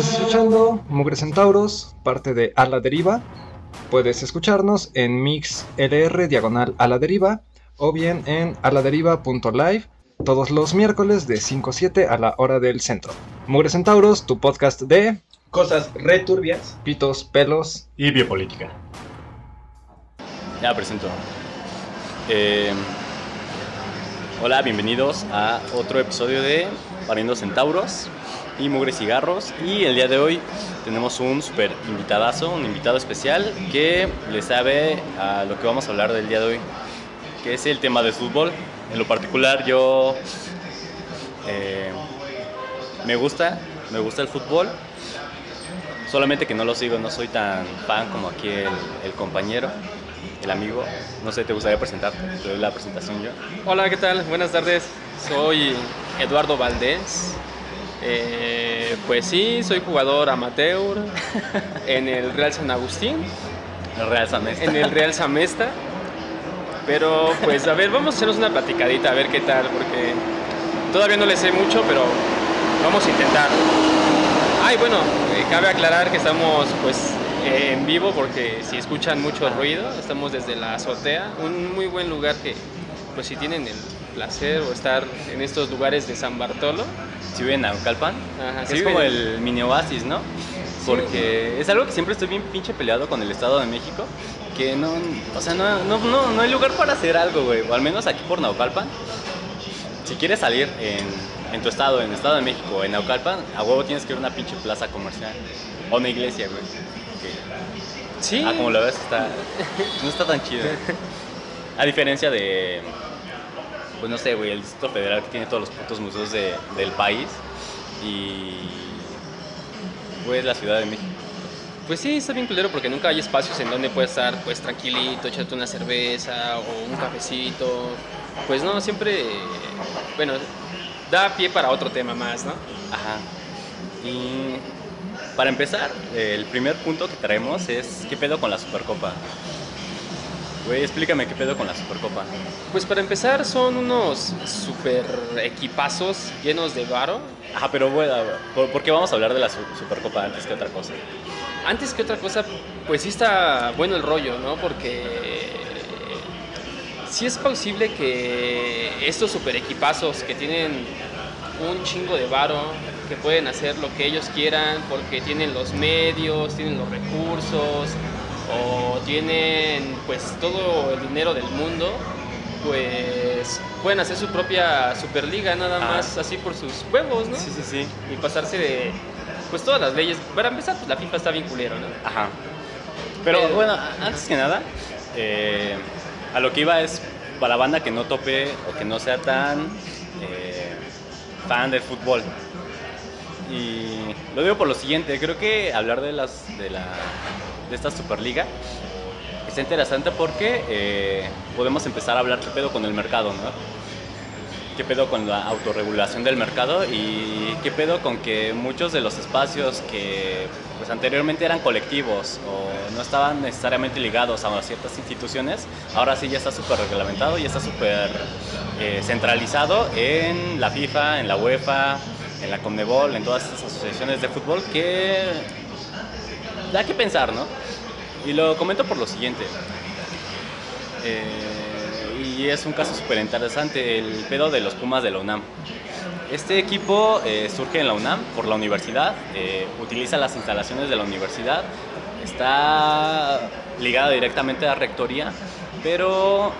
Estás escuchando Mugre Centauros, parte de A la Deriva. Puedes escucharnos en MixLR diagonal a la deriva o bien en aladeriva.live todos los miércoles de 5 a 7 a la hora del centro. Mugre Centauros, tu podcast de Cosas returbias. pitos, pelos. Y biopolítica. Ya presento. Eh, hola, bienvenidos a otro episodio de Pariendo Centauros y Mugre Cigarros. Y el día de hoy tenemos un super invitadazo, un invitado especial que le sabe a lo que vamos a hablar del día de hoy, que es el tema del fútbol. En lo particular, yo eh, me gusta, me gusta el fútbol. Solamente que no lo sigo, no soy tan fan como aquí el, el compañero, el amigo. No sé, ¿te gustaría presentarte? Te doy la presentación yo. Hola, ¿qué tal? Buenas tardes. Soy Eduardo Valdés. Eh, pues sí, soy jugador amateur en el Real San Agustín, El Real Samesta. en el Real Samesta. Pero pues a ver, vamos a hacernos una platicadita, a ver qué tal, porque todavía no le sé mucho, pero vamos a intentar. Ay, bueno, eh, cabe aclarar que estamos pues eh, en vivo porque si escuchan mucho ruido, estamos desde la azotea, un muy buen lugar que pues si tienen el placer o estar en estos lugares de San Bartolo, Si viven a Naucalpan. Ajá, sí es como el mini oasis, ¿no? Porque es algo que siempre estoy bien pinche peleado con el Estado de México. Que no, o sea, no, no, no, no hay lugar para hacer algo, güey. O al menos aquí por Naucalpan. Si quieres salir en, en tu estado, en el Estado de México o en Naucalpan, a huevo tienes que ir a una pinche plaza comercial. O una iglesia, güey. Sí, Ah, como lo ves, está, no está tan chido. A diferencia de, pues no sé, güey, el Distrito Federal que tiene todos los putos museos de- del país y, pues, la Ciudad de México. pues sí, está bien culero porque nunca hay espacios en donde puedes estar pues tranquilito, echarte una cerveza o un cafecito. Pues no, siempre, bueno, da pie para otro tema más, ¿no? Ajá. Y para empezar, el primer punto que traemos es, ¿qué pedo con la Supercopa? Güey, explícame qué pedo con la Supercopa. Pues para empezar son unos super equipazos llenos de varo. Ajá, pero bueno, ¿por, por qué vamos a hablar de la Su- Supercopa antes que otra cosa? Antes que otra cosa, pues sí está bueno el rollo, ¿no? Porque sí es posible que estos super equipazos que tienen un chingo de varo, que pueden hacer lo que ellos quieran porque tienen los medios, tienen los recursos o tienen pues todo el dinero del mundo, pues pueden hacer su propia superliga nada Ah. más así por sus huevos, ¿no? Sí, sí, sí. Y pasarse de pues todas las leyes. Para empezar, pues la FIFA está bien culero, ¿no? Ajá. Pero bueno, antes que nada, eh, a lo que iba es para la banda que no tope o que no sea tan eh, fan del fútbol. Y lo digo por lo siguiente, creo que hablar de las de la de esta Superliga está interesante porque eh, podemos empezar a hablar qué pedo con el mercado, ¿no? qué pedo con la autorregulación del mercado y qué pedo con que muchos de los espacios que pues, anteriormente eran colectivos o no estaban necesariamente ligados a ciertas instituciones, ahora sí ya está súper reglamentado y está súper eh, centralizado en la FIFA, en la UEFA, en la Conmebol, en todas estas asociaciones de fútbol que da que pensar, ¿no? Y lo comento por lo siguiente. Eh, y es un caso súper interesante, el pedo de los Pumas de la UNAM. Este equipo eh, surge en la UNAM por la universidad, eh, utiliza las instalaciones de la universidad, está ligada directamente a rectoría, pero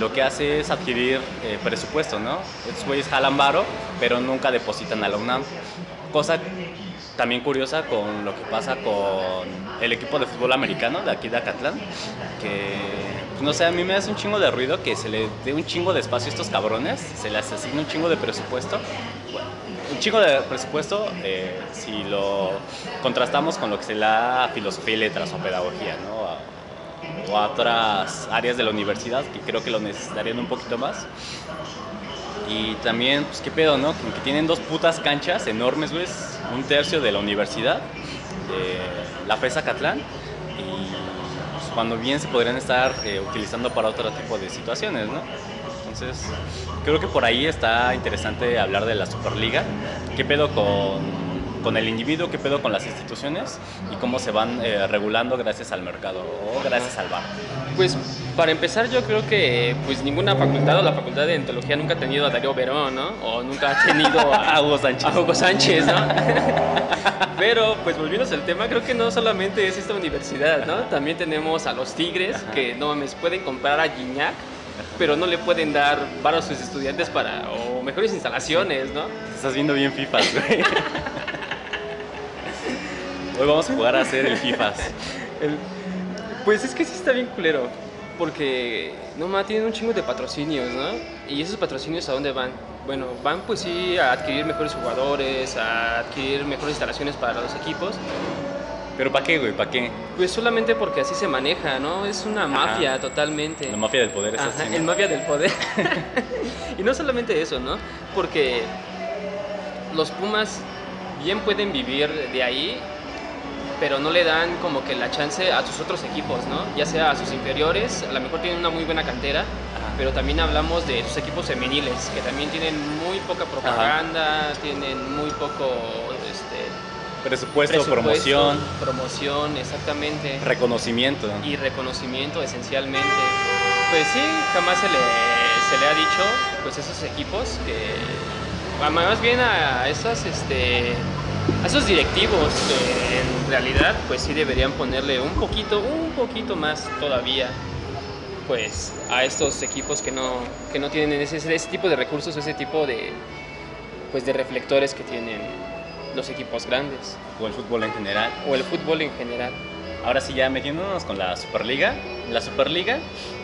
lo que hace es adquirir presupuesto, ¿no? Estos güeyes jalan varo, pero nunca depositan a la UNAM. Cosa también curiosa con lo que pasa con el equipo de fútbol americano de aquí de Acatlán, que pues, no sé, a mí me hace un chingo de ruido que se le dé un chingo de espacio a estos cabrones, se les asigna un chingo de presupuesto. Bueno, un chingo de presupuesto eh, si lo contrastamos con lo que se le da a filosofía y letras o pedagogía, ¿no? A- o a otras áreas de la universidad que creo que lo necesitarían un poquito más. Y también, pues qué pedo, ¿no? Que, que tienen dos putas canchas enormes, güey, un tercio de la universidad, de la FESA Catlán, y pues, cuando bien se podrían estar eh, utilizando para otro tipo de situaciones, ¿no? Entonces, creo que por ahí está interesante hablar de la Superliga. ¿Qué pedo con con el individuo, qué pedo con las instituciones y cómo se van eh, regulando gracias al mercado o gracias al bar. Pues para empezar yo creo que pues ninguna facultad o la facultad de Entología nunca ha tenido a Darío Verón, ¿no? O nunca ha tenido a, Hugo Sánchez. a Hugo Sánchez, ¿no? Pero pues volviendo al tema, creo que no solamente es esta universidad, ¿no? También tenemos a los Tigres que no mames, pueden comprar a Gignac pero no le pueden dar para a sus estudiantes para o mejores instalaciones, ¿no? Estás viendo bien FIFAs, güey. Hoy vamos a jugar a hacer el FIFAs. El- pues es que sí está bien culero. Porque, no más, tienen un chingo de patrocinios, ¿no? Y esos patrocinios a dónde van? Bueno, van pues sí a adquirir mejores jugadores, a adquirir mejores instalaciones para los equipos. ¿Pero para qué, güey? ¿Para qué? Pues solamente porque así se maneja, ¿no? Es una mafia totalmente. La mafia del poder es Ajá, así. el mafia del poder. y no solamente eso, ¿no? Porque los Pumas bien pueden vivir de ahí, pero no le dan como que la chance a sus otros equipos, ¿no? Ya sea a sus inferiores, a lo mejor tienen una muy buena cantera, Ajá. pero también hablamos de sus equipos femeniles, que también tienen muy poca propaganda, tienen muy poco este, Presupuesto, presupuesto, promoción, promoción, exactamente reconocimiento. y reconocimiento esencialmente. Pues sí, jamás se le, se le ha dicho pues esos equipos que más bien a esas este a esos directivos que en realidad pues sí deberían ponerle un poquito un poquito más todavía pues a estos equipos que no que no tienen ese, ese tipo de recursos ese tipo de pues de reflectores que tienen los equipos grandes O el fútbol en general. o el fútbol en general Ahora sí, ya metiéndonos con la Superliga. La Superliga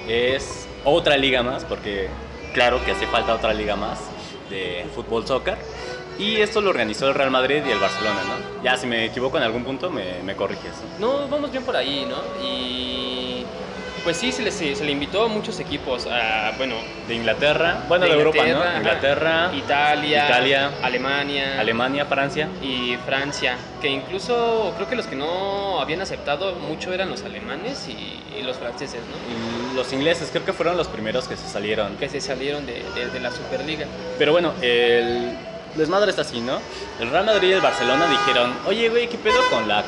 es otra liga más, porque claro que hace falta otra liga más de fútbol soccer. Y esto lo organizó el Real Madrid y el Barcelona, ¿no? Ya si me equivoco en algún punto, me, me corriges. No, vamos bien por ahí, ¿no? Y pues sí, se le, se le invitó a muchos equipos, a, bueno, De Inglaterra, bueno, de, de Europa, ¿no? Inglaterra, Italia, Italia, Alemania, Alemania, Francia. y Francia, que incluso creo que los que no habían aceptado mucho eran los alemanes y, y los franceses, ¿no? Y los ingleses creo que fueron los primeros que se salieron. Que se salieron de, de- de la Superliga. Pero bueno, el desmadre está así, ¿no? El Real Madrid y el Barcelona dijeron, oye, güey, ¿qué pedo con la,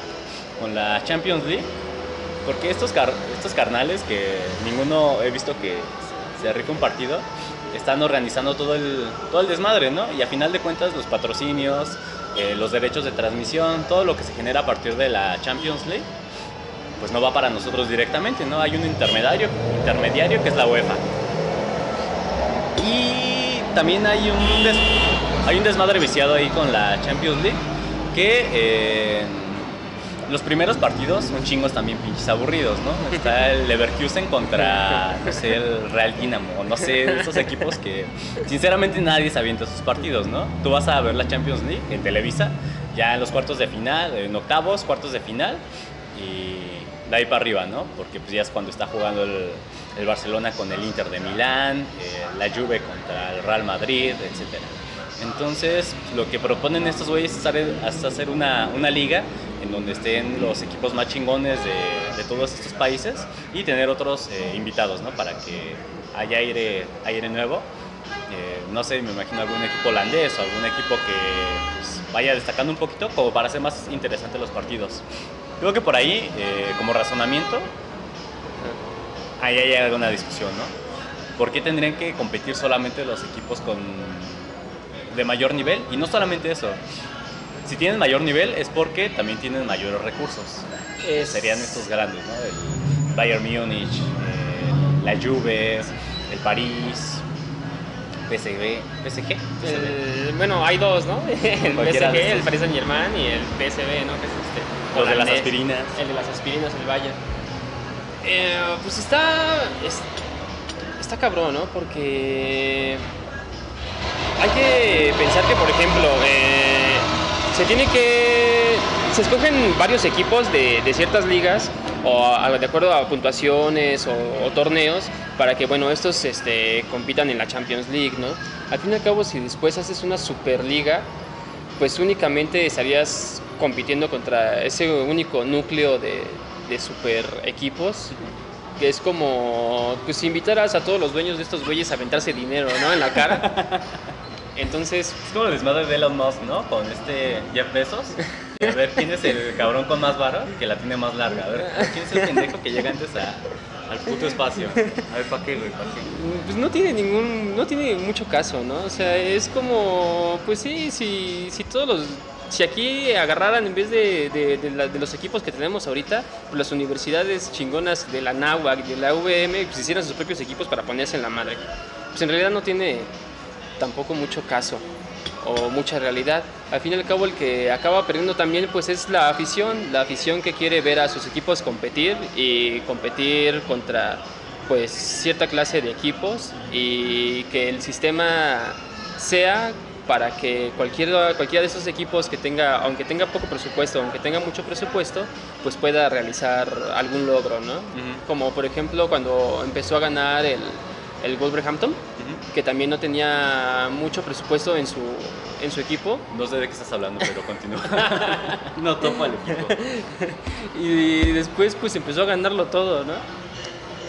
con la Champions League? Porque estos, car- estos carnales que ninguno he visto que se rifa un partido, están organizando todo el, todo el desmadre, ¿no? Y a final de cuentas los patrocinios, eh, los derechos de transmisión, todo lo que se genera a partir de la Champions League, pues no va para nosotros directamente, ¿no? Hay un intermediario, intermediario que es la UEFA. Y también hay un, hay un desmadre viciado ahí con la Champions League que eh, los primeros partidos son chingos también pinches aburridos, ¿no? Está el Leverkusen contra, no sé, el Real Dinamo, no sé, esos equipos que sinceramente nadie se avienta sus partidos, ¿no? Tú vas a ver la Champions League en Televisa, ya en los cuartos de final, en octavos, cuartos de final y de ahí para arriba, ¿no? Porque pues ya es cuando está jugando el, el Barcelona con el Inter de Milán, eh, la Juve contra el Real Madrid, etcétera. Entonces, lo que proponen estos güeyes es hacer- una, liga en donde estén los equipos más chingones de, de todos estos países y tener otros eh, invitados, ¿no? Para que haya aire, aire nuevo. Eh, no sé, me imagino algún equipo holandés o algún equipo que pues, vaya destacando un poquito como para hacer más interesantes los partidos. Creo que por ahí, eh, como razonamiento, ahí hay alguna discusión, ¿no? ¿Por qué tendrían que competir solamente los equipos con de mayor nivel? Y no solamente eso. Si tienen mayor nivel es porque también tienen mayores recursos. Es- Serían estos grandes, ¿no? El Bayern Múnich, eh, la Juve, el París, PSG, PSG. El- bueno, hay dos, ¿no? El PSG, el Paris Saint Germain y el PSV, ¿no? Que es este. Los de las aspirinas. El de las aspirinas, el Bayern. Eh, pues está. es- está cabrón, ¿no? Porque. Hay que pensar que, por ejemplo, eh, se tiene que. Se escogen varios equipos de, ciertas ligas, o de acuerdo a puntuaciones o, torneos, para que, bueno, estos este, compitan en la Champions League, ¿no? Al fin y al cabo, si después haces una Superliga, pues únicamente estarías compitiendo contra ese único núcleo de super equipos que es como pues si invitaras a todos los dueños de estos güeyes a aventarse dinero, ¿no? En la cara. Entonces, Es como el desmadre de Elon Musk, ¿no? Con este Jeff Bezos. A ver quién es el cabrón con más varo que la tiene más larga. A ver, quién es el pendejo que llega antes a, al puto espacio. A ver, ¿para qué, güey? ¿Para qué? pues no tiene ningún, no tiene mucho caso, ¿no? O sea, es como, pues sí, si, si todos los, si aquí agarraran en vez de, de, los equipos que tenemos ahorita, pues las universidades chingonas de la NAWAC, de la VM, pues hicieran sus propios equipos para ponerse en la madre. Pues en realidad no tiene tampoco mucho caso o mucha realidad. Al fin y al cabo el que acaba perdiendo también pues es la afición, la afición que quiere ver a sus equipos competir y competir contra pues cierta clase de equipos y que el sistema sea para que cualquiera, cualquiera de esos equipos que tenga, aunque tenga poco presupuesto, aunque tenga mucho presupuesto, pues pueda realizar algún logro, ¿no? Como por ejemplo cuando empezó a ganar el, el Wolverhampton, que también no tenía mucho presupuesto en su, en su equipo. No sé de qué estás hablando, pero continúa. no topo al equipo. Y después pues empezó a ganarlo todo, ¿no?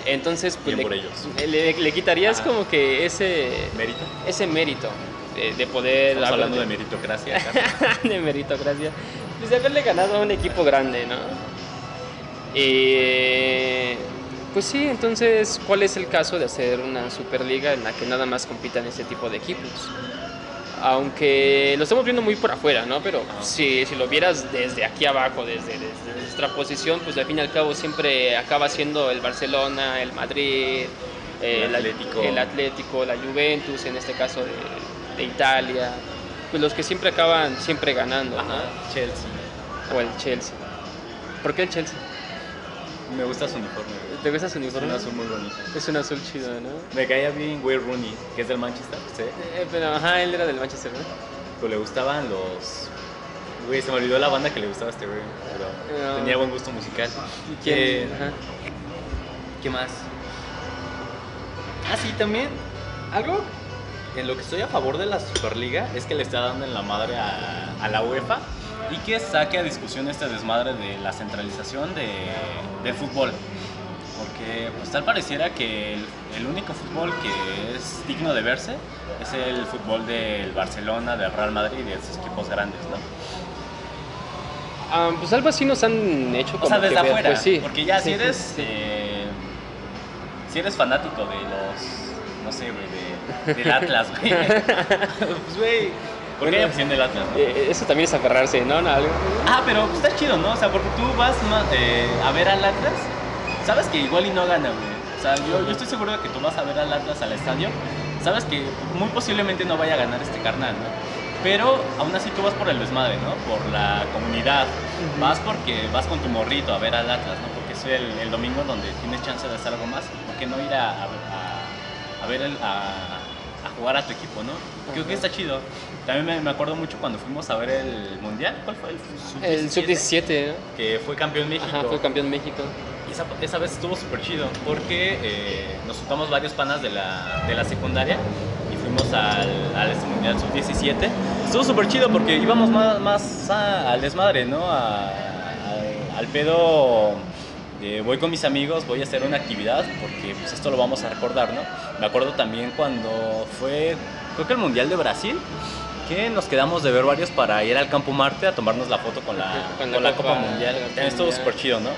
Entonces pues Bien le, por ellos. le- le quitarías Ah. como que ese, ¿Mérito? ese mérito de, de poder... Estamos hablando de meritocracia. de meritocracia. Pues de haberle ganado a un equipo grande, ¿no? Y pues sí, entonces, ¿cuál es el caso de hacer una superliga en la que nada más compitan ese tipo de equipos? Aunque lo estamos viendo muy por afuera, ¿no? Pero si, si lo vieras desde aquí abajo, desde, desde nuestra posición, pues al fin y al cabo siempre acaba siendo el Barcelona, el Madrid, eh, El la- Atlético. el Atlético, la Juventus, en este caso de, de Italia, pues los que siempre acaban siempre ganando, ¿no? Chelsea. O el Chelsea. ¿Por qué el Chelsea? Me gusta su uniforme. ¿Te gusta su Es uniforme? un azul muy bonito. Es un azul chido, ¿no? Me caía bien Wayne Rooney, que es del Manchester, ¿sí? Eh, pero ajá, él era del Manchester, ¿no? Pues le gustaban los... Güey, se me olvidó la banda que le gustaba a este güey, pero No. tenía buen gusto musical. ¿Y quién? Eh, Ajá. ¿Qué más? Ah, sí, también. Algo en lo que estoy a favor de la Superliga es que le está dando en la madre a, a la UEFA y que saque a discusión este desmadre de la centralización de, del fútbol. Porque pues tal pareciera que el, el único fútbol que es digno de verse es el fútbol del Barcelona, del Real Madrid y de esos equipos grandes, ¿no? Ah, pues algo así nos han hecho como O sea, desde que afuera. pues sí. Porque ya Sí, si eres. sí. eh, si eres fanático de los. No sé, güey, de, del Atlas, güey. pues, güey. ¿Por qué hay opción del Atlas, no? Eh, eso también es aferrarse, ¿no? No, algo- Ah, pero pues, está chido, ¿no? O sea, porque tú vas eh, a ver al Atlas, sabes que igual y no gana, güey. O sea, yo, yo estoy seguro de que tú vas a ver al Atlas al estadio, sabes que muy posiblemente no vaya a ganar este carnal, ¿no? Pero aún así tú vas por el desmadre, ¿no? Por la comunidad. Ujú. Vas porque vas con tu morrito a ver al Atlas, ¿no? Porque es el, el domingo donde tienes chance de hacer algo más. ¿Por qué no ir a, a, a- a ver el, a, a jugar a tu equipo, ¿no? Creo que está chido. También me, me acuerdo mucho cuando fuimos a ver el Mundial. ¿Cuál fue? El El sub-17, ¿no? que fue campeón México. Ajá, fue campeón México. Y esa, esa vez estuvo súper chido porque eh, nos juntamos varios panas de la, de la secundaria y fuimos al, al este mundial sub-17. Estuvo súper chido porque íbamos más, más a- al desmadre, ¿no? A- al- al pedo. De voy con mis amigos, voy a hacer una actividad porque pues, esto lo vamos a recordar, ¿no? Me acuerdo también cuando fue, creo que el Mundial de Brasil, que nos quedamos de ver varios para ir al Campo Marte a tomarnos la foto con la, Con con la la Copa, Copa- Mundial. También estuvo súper chido, ¿no?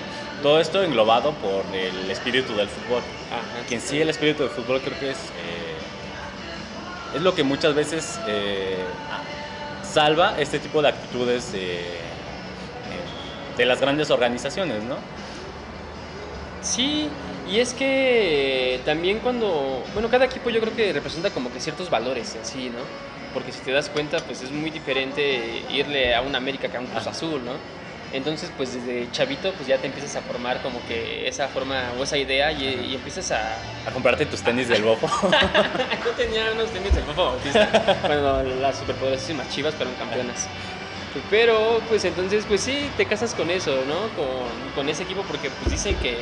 Todo esto englobado por el espíritu del fútbol. Ajá. Que en sí el espíritu del fútbol creo que es, eh, es lo que muchas veces eh, salva este tipo de actitudes de, eh, de las grandes organizaciones, ¿no? Sí, y es que también cuando, bueno, cada equipo yo creo que representa como que ciertos valores en sí, ¿no? Porque si te das cuenta, pues es muy diferente irle a un América que a un Cruz. Azul, ¿no? Entonces, pues desde chavito, pues ya te empiezas a formar como que esa forma o esa idea y, y empiezas a... A comprarte tus tenis del bofo. Yo tenía unos tenis del Fofo Bautista cuando las superpoderosísimas chivas fueron campeonas. Pero, pues entonces, pues sí, te casas con eso, ¿no? Con, con ese equipo porque pues dicen que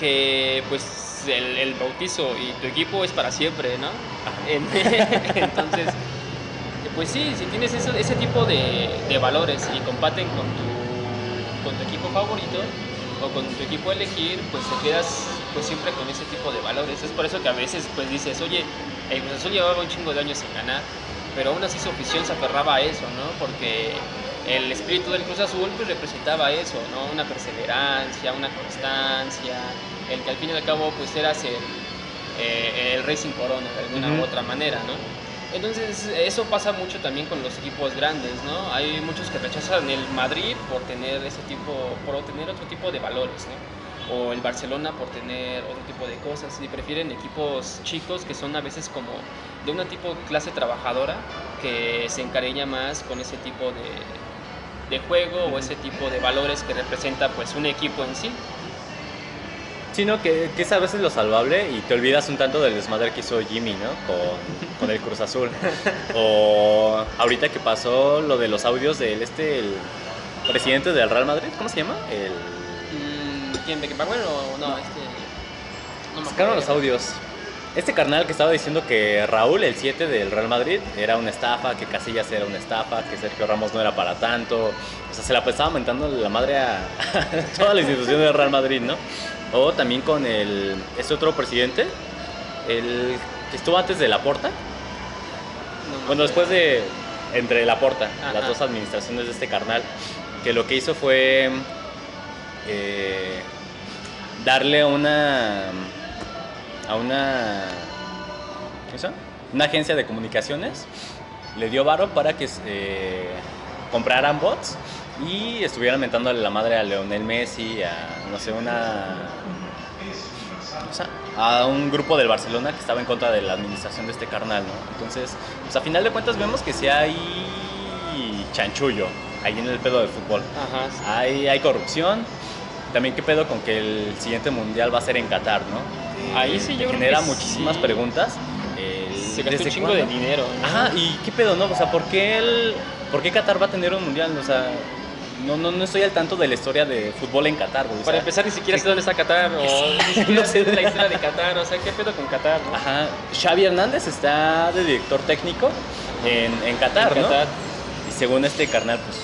que pues el, el bautizo y tu equipo es para siempre, ¿no? En- Entonces, pues sí, si tienes eso- ese tipo de, de valores y comparten con tu, con tu equipo favorito o con tu equipo a elegir, pues te quedas pues siempre con ese tipo de valores. Es por eso que a veces pues dices, oye, el Cruz Azul llevaba un chingo de años sin ganar, pero aún así su afición se aferraba a eso, ¿no? Porque el espíritu del Cruz Azul pues representaba eso, ¿no? Una perseverancia, una constancia, el que al fin y al cabo pues eras el, eh, el Racing Corona de alguna u otra manera, ¿no? Entonces eso pasa mucho también con los equipos grandes, ¿no? Hay muchos que rechazan el Madrid por tener ese tipo, por tener otro tipo de valores, ¿no? O el Barcelona por tener otro tipo de cosas y prefieren equipos chicos que son a veces como de una tipo clase trabajadora que se encariña más con ese tipo de, de juego o ese tipo de valores que representa pues un equipo en sí. Sino que, que es a veces lo salvable y te olvidas un tanto del desmadre que hizo Jimmy, ¿no? Con, con el Cruz Azul. O ahorita que pasó lo de los audios del este, el presidente del Real Madrid, ¿cómo se llama? El... Mm, ¿Quién? ¿Beckenbauer o no? Este, no me Sacaron los audios. Este carnal que estaba diciendo que Raúl, el 7 del Real Madrid, era una estafa, que Casillas era una estafa, que Sergio Ramos no era para tanto. O sea, se la estaba mentando la madre a, toda la institución del Real Madrid, ¿no? O también con el, este otro presidente, el que estuvo antes de Laporta. No Bueno, después de, entre Laporta, las Ajá. dos administraciones de este carnal, que lo que hizo fue eh, darle una a una ¿qué una agencia de comunicaciones le dio varo para que eh, compraran bots y estuvieran mentándole la madre a Leonel Messi a no sé una o sea, a un grupo del Barcelona que estaba en contra de la administración de este carnal, ¿no? Entonces, pues a final de cuentas vemos que sí hay chanchullo ahí en el pedo del fútbol. Ajá, sí. Hay, hay corrupción. También qué pedo con que el siguiente mundial va a ser en Qatar, ¿no? Ahí sí, Te yo creo genera que muchísimas sí. preguntas. El- Se gastó un ¿desde chingo cuándo? de dinero. ¿no? Ajá, y qué pedo, ¿no? O sea, ¿por qué, el, ¿por qué Qatar va a tener un mundial? O sea, no, no, no estoy al tanto de la historia de fútbol en Qatar, güey. o Para sea, empezar, ni siquiera sé dónde está Qatar, o ni siquiera No sé sé. la historia de Qatar, o sea, ¿qué pedo con Qatar, no? Ajá, Xavi Hernández está de director técnico en, en Qatar, En ¿no? Qatar. Y según este carnal, pues,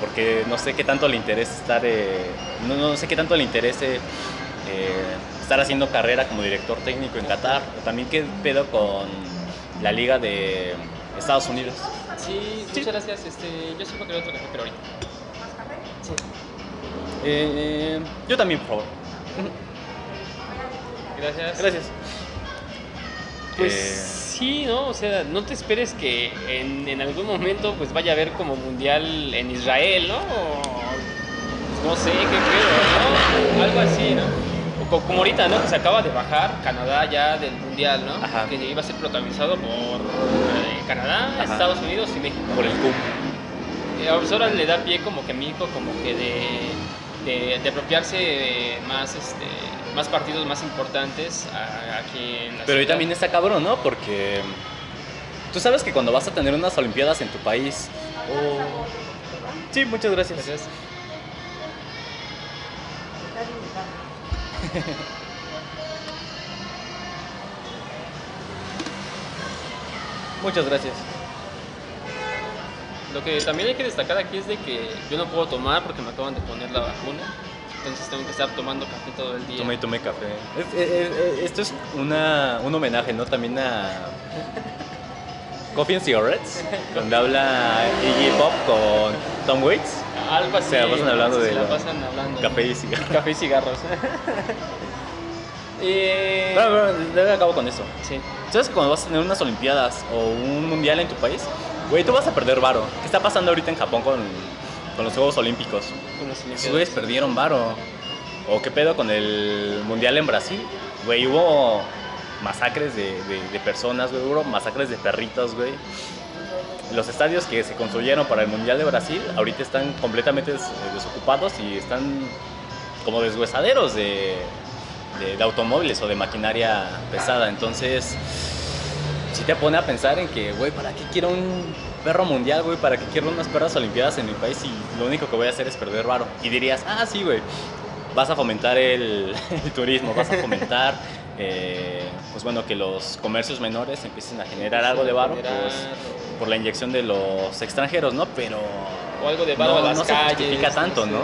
porque no sé qué tanto le interesa estar, eh, no, no sé qué tanto le interese eh, estar haciendo carrera como director técnico en Qatar. O también qué pedo con la liga de Estados Unidos. Sí, muchas gracias. Este, yo sí voy a querer otro café, pero ahorita. Sí. Eh, yo también, por favor. Gracias. Gracias. Pues Eh, sí, ¿no? O sea, no te esperes que en, en algún momento pues vaya a haber como mundial en Israel, ¿no? O, pues, no sé, qué pedo, ¿no? Algo así, ¿no? Como ahorita, ¿no? Que se acaba de bajar Canadá ya del mundial, ¿no? Ajá. Que iba a ser protagonizado por eh, Canadá, Ajá. Estados Unidos y México. por el CUM. Eh, pues ahora le da pie como que a México como que de, de, de apropiarse de más este más partidos más importantes a- aquí en la Pero ahí también está cabrón, ¿no? Porque tú sabes que cuando vas a tener unas Olimpiadas en tu país. Sí, muchas gracias. Gracias. Muchas gracias. Lo que también hay que destacar aquí es de que yo no puedo tomar porque me acaban de poner la vacuna. Entonces tengo que estar tomando café todo el día. Tomé, tomé café. Es- es- es- esto es una, un homenaje, ¿no? También a Coffee and Cigarettes, donde habla Iggy Pop con Tom Waits. Algo así. Se la pasan hablando se de la lo- pasan hablando. Café y cigarros. Café y cigarros. Eh, Bueno, acabo con eso. sí. ¿Sabes que cuando vas a tener unas Olimpiadas o un mundial en tu país, güey, tú vas a perder varo? ¿Qué está pasando ahorita en Japón con, con los Juegos Olímpicos? Con los güeyes perdieron varo. ¿O qué pedo con el mundial en Brasil? Güey, hubo masacres de, de- de personas, güey, hubo masacres de perritos, güey. Los estadios que se construyeron para el mundial de Brasil ahorita están completamente des- desocupados y están como deshuesaderos de, de- de automóviles o de maquinaria pesada. Entonces, si te pone a pensar en que, güey, ¿para qué quiero un perro mundial, güey? ¿Para qué quiero unas perras olimpiadas en mi país y lo único que voy a hacer es perder varo? Y dirías, ah, sí, güey, vas a fomentar el turismo, vas a fomentar, eh, pues bueno, que los comercios menores empiecen a generar algo de varo pues, por la inyección de los extranjeros, ¿no? Pero O algo de varo no, a las no se justifica tanto. ¿no?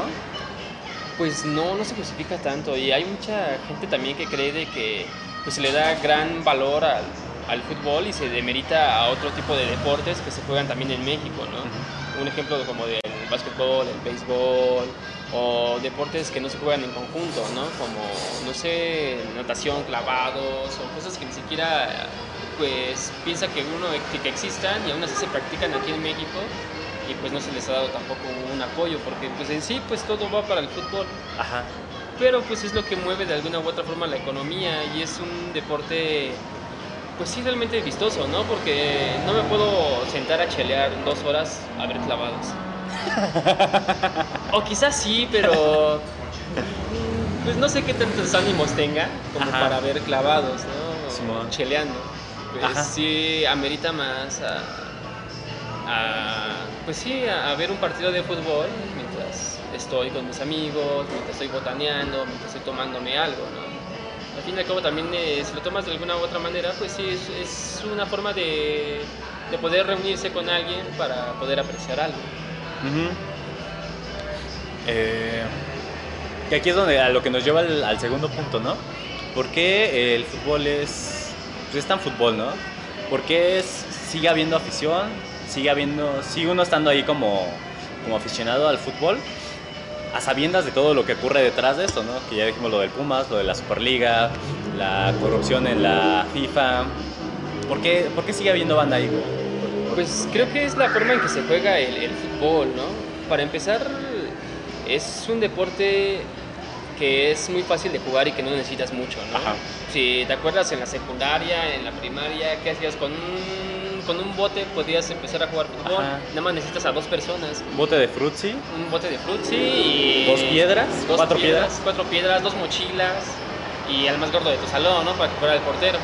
pues no, no se justifica tanto y hay mucha gente también que cree de que pues, se le da gran valor al, al fútbol y se demerita a otro tipo de deportes que se juegan también en México, ¿no? Un ejemplo como del básquetbol, el béisbol o deportes que no se juegan en conjunto, ¿no? Como, no sé, natación, clavados o cosas que ni siquiera pues piensa que uno que, existan y aún así se practican aquí en México y pues no se les ha dado tampoco un apoyo porque pues en sí pues todo va para el fútbol. Ajá. Pero pues es lo que mueve de alguna u otra forma la economía y es un deporte pues sí realmente vistoso, ¿no? Porque no me puedo sentar a chelear dos horas a ver clavados. o quizás sí, pero pues no sé qué tantos ánimos tenga como Ajá. para ver clavados, ¿no? Cheleando. Pues Ajá. sí amerita más a, a, pues sí, a, a ver un partido de fútbol mientras estoy con mis amigos, mientras estoy botaneando, mientras estoy tomándome algo, ¿no? Al fin y al cabo también eh, si lo tomas de alguna u otra manera, pues sí, es, es una forma de, de poder reunirse con alguien para poder apreciar algo. Ujú. Eh, que aquí es donde a lo que nos lleva al, al segundo punto, ¿no? ¿Por qué el fútbol es, pues es tan fútbol, ¿no? ¿Por qué es- sigue habiendo afición? Sigue habiendo, sigue uno estando ahí como, como aficionado al fútbol, a sabiendas de todo lo que ocurre detrás de esto, ¿no? Que ya dijimos lo del Pumas, lo de la Superliga, la corrupción en la FIFA. ¿Por qué, por qué sigue habiendo banda ahí? Pues creo que es la forma en que se juega el, el fútbol, ¿no? Para empezar, es un deporte que es muy fácil de jugar y que no necesitas mucho, ¿no? Ajá. Si te acuerdas en la secundaria, en la primaria, ¿qué hacías? Con un, con un bote podías empezar a jugar fútbol, Ajá. nada más necesitas a dos personas. Bote de frutzi, Un bote de frutzi y... Dos piedras, dos cuatro piedras, piedras. Cuatro piedras, dos mochilas y al más gordo de tu salón, ¿no? Para que fuera el portero.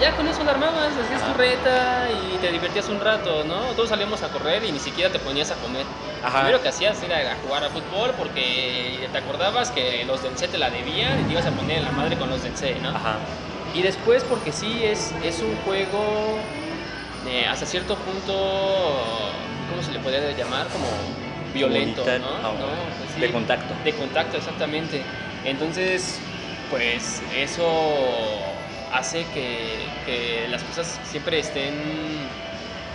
Ya con eso la armabas, hacías tu reta y te divertías un rato, ¿no? Todos salíamos a correr y ni siquiera te ponías a comer. Ajá. Lo primero que hacías era a jugar a fútbol porque te acordabas que los del C te la debían y te ibas a poner en la madre con los del C, ¿no? Ajá. Y después porque sí es, es un juego eh, hasta cierto punto, ¿cómo se le podría llamar? Como violento, Comunitario. ¿no? Ah, ¿no? Pues sí. De contacto. De contacto, exactamente. Entonces, pues eso hace que, que las cosas siempre estén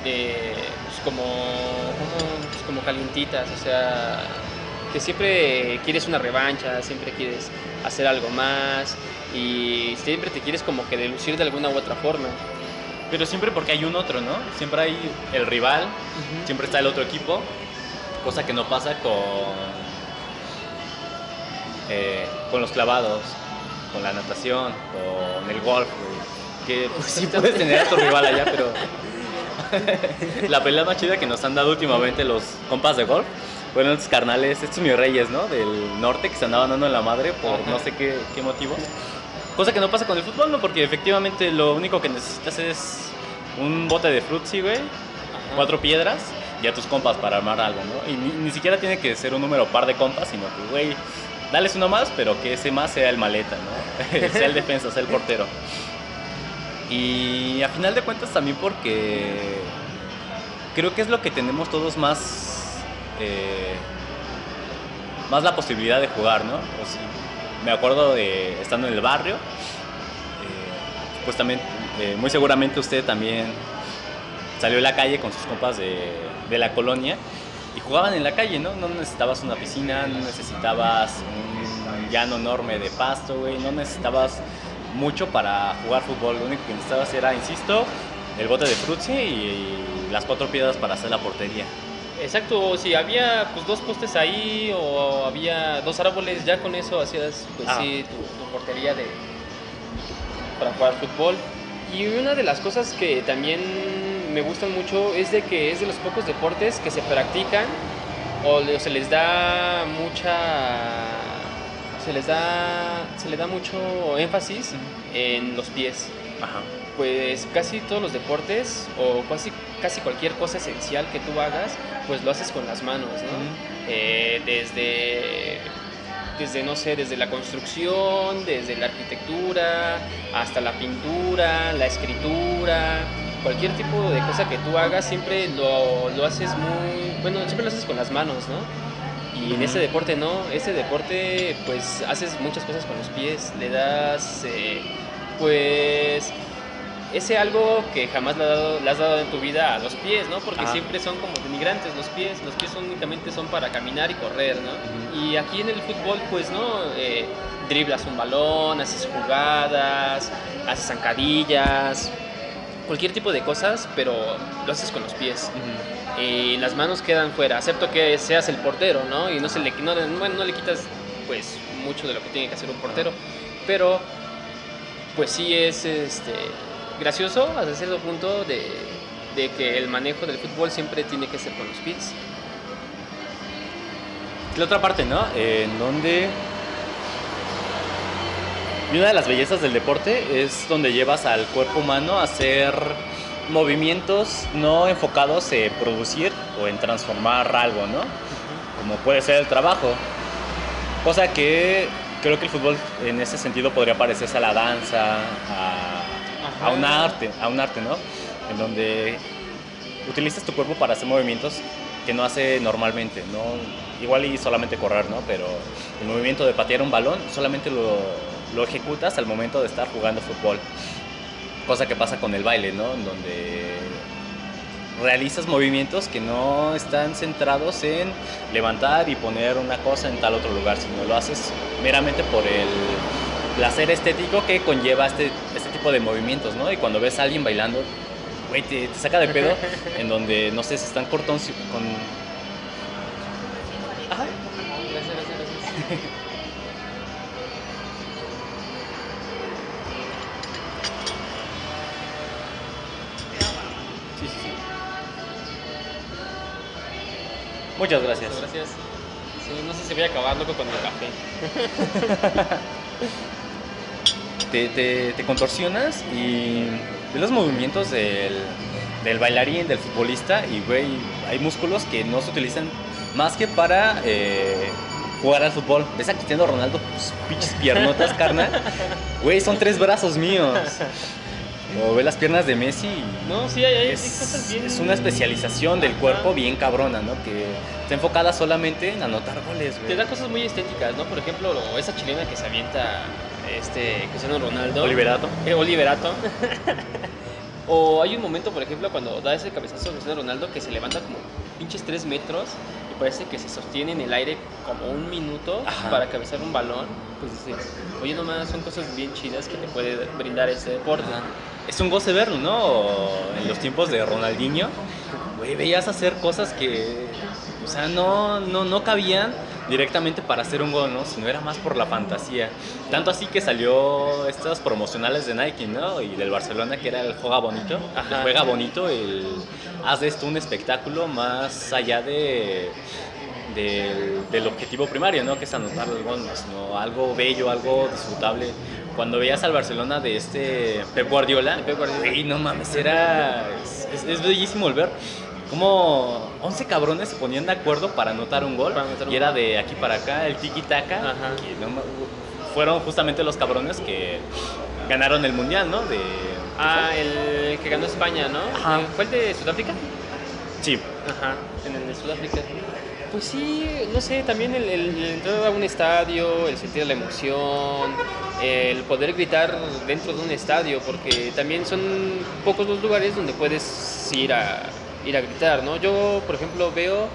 pues, como, como, pues, como calientitas, o sea, que siempre quieres una revancha, siempre quieres hacer algo más y siempre te quieres como que delucir de alguna u otra forma. Pero siempre porque hay un otro, ¿no? Siempre hay el rival, siempre está el otro equipo, cosa que no pasa con, eh, con los clavados, con la natación, con el golf, güey. Que pues, sí puedes tener a tu rival allá, pero la pelea más chida que nos han dado últimamente los compas de golf fueron estos carnales, estos mis reyes, ¿no? Del norte que se andaban dando en la madre por Ajá. no sé qué, qué motivo. Cosa que no pasa con el fútbol, ¿no? Porque efectivamente lo único que necesitas es un bote de frutzi, güey, cuatro piedras y a tus compas para armar algo, ¿no? Y ni, ni siquiera tiene que ser un número par de compas, sino que, güey, dales uno más, pero que ese más sea el maleta, ¿no? sea el defensa, sea el portero. Y a final de cuentas también porque creo que es lo que tenemos todos más, eh, más la posibilidad de jugar, ¿no? Me acuerdo de estando en el barrio, eh, pues también, eh, muy seguramente usted también salió a la calle con sus compas de la colonia y jugaban en la calle, ¿no? No necesitabas una piscina, no necesitabas un llano enorme de pasto, güey, no necesitabas mucho para jugar fútbol, lo único que necesitabas era, insisto, el bote de frutzi y las cuatro piedras para hacer la portería. Exacto, si había pues dos postes ahí o había dos árboles, ya con eso hacías pues Ah. sí tu, tu portería de para jugar fútbol. Y una de las cosas que también me gustan mucho es de que es de los pocos deportes que se practican o se les da mucha se les da se le da mucho énfasis en los pies Ajá. pues casi todos los deportes o casi, casi cualquier cosa esencial que tú hagas, pues lo haces con las manos, ¿no? Eh, desde, desde, no sé, desde la construcción, desde la arquitectura, hasta la pintura, la escritura, cualquier tipo de cosa que tú hagas, siempre lo, lo haces muy, bueno, siempre lo haces con las manos, ¿no? Y en ese deporte no, ese deporte pues haces muchas cosas con los pies, le das eh, pues ese algo que jamás le, ha dado- le has dado en tu vida a los pies, ¿no? Porque siempre son como denigrantes los pies, los pies únicamente son para caminar y correr, ¿no? Y aquí en el fútbol pues no, Eh, driblas un balón, haces jugadas, haces zancadillas, cualquier tipo de cosas, pero lo haces con los pies y las manos quedan fuera. Acepto que seas el portero, ¿no? Y no, se le, no, bueno, no le quitas pues mucho de lo que tiene que hacer un portero, pero pues sí es este, gracioso hasta cierto punto de, de que el manejo del fútbol siempre tiene que ser con los pies. La otra parte, ¿no? Eh, en donde... Y una de las bellezas del deporte es donde llevas al cuerpo humano a hacer movimientos no enfocados en producir o en transformar algo, ¿no? Como puede ser el trabajo. Cosa que creo que el fútbol en ese sentido podría parecerse a la danza, a, a un arte, a un arte, ¿no? En donde utilizas tu cuerpo para hacer movimientos que no hace normalmente, ¿no? Igual y solamente correr, ¿no? Pero el movimiento de patear un balón solamente lo, lo ejecutas al momento de estar jugando fútbol. Cosa que pasa con el baile, ¿no? En donde realizas movimientos que no están centrados en levantar y poner una cosa en tal otro lugar, sino lo haces meramente por el placer estético que conlleva este, este tipo de movimientos, ¿no? Y cuando ves a alguien bailando, güey, te, te saca de pedo en donde, no sé, se están cortón con... Muchas gracias. Muchas gracias. Sí, no sé si voy a acabar loco con el café. te, te- te contorsionas y ves los movimientos del, del bailarín, del futbolista, y güey, hay músculos que no se utilizan más que para eh, jugar al fútbol. ¿Ves a Cristiano Ronaldo? Sus pinches piernotas, carnal. Güey, son tres brazos míos. O ve las piernas de Messi. y No, sí, hay, hay es, cosas bien. es una especialización del Ajá. cuerpo bien cabrona, ¿no? Que está enfocada solamente en anotar goles, güey. Te da cosas muy estéticas, ¿no? Por ejemplo, esa chilena que se avienta este Cristiano Ronaldo. Oliverato. Eh, Oliverato. o hay un momento, por ejemplo, cuando da ese cabezazo a Cristiano Ronaldo que se levanta como pinches 3 metros y parece que se sostiene en el aire como un minuto Ajá. para cabezar un balón. Pues dices, oye, nomás son cosas bien chidas que te puede brindar este deporte. Es un goce verlo, ¿no? En los tiempos de Ronaldinho, güey, veías hacer cosas que, o sea, no, no, no cabían directamente para hacer un gol, ¿no? Sino era más por la fantasía. Tanto así que salió estas promocionales de Nike, ¿no? Y del Barcelona, que era el Juega Bonito. Ajá. El Juega Bonito, el haz de esto un espectáculo más allá de del, del objetivo primario, ¿no? Que es anotar el gol, sino algo bello, algo disfrutable. Cuando veías al Barcelona de este Pep Guardiola, Pep Guardiola. güey, no mames, era... Es, bellísimo el ver cómo 11 cabrones se ponían de acuerdo para anotar un gol. Para anotar un y era gol. de aquí para acá, el tiki-taka, no fueron justamente los cabrones que ganaron el Mundial, ¿no? De... Ah, el que ganó España, ¿no? Ajá. ¿Fue el de Sudáfrica? Sí, Ajá, en el de Sudáfrica. Pues sí, no sé, también el, el- el entrar a un estadio, el sentir la emoción, el poder gritar dentro de un estadio, porque también son pocos los lugares donde puedes ir a, ir a gritar, ¿no? Yo, por ejemplo, veo,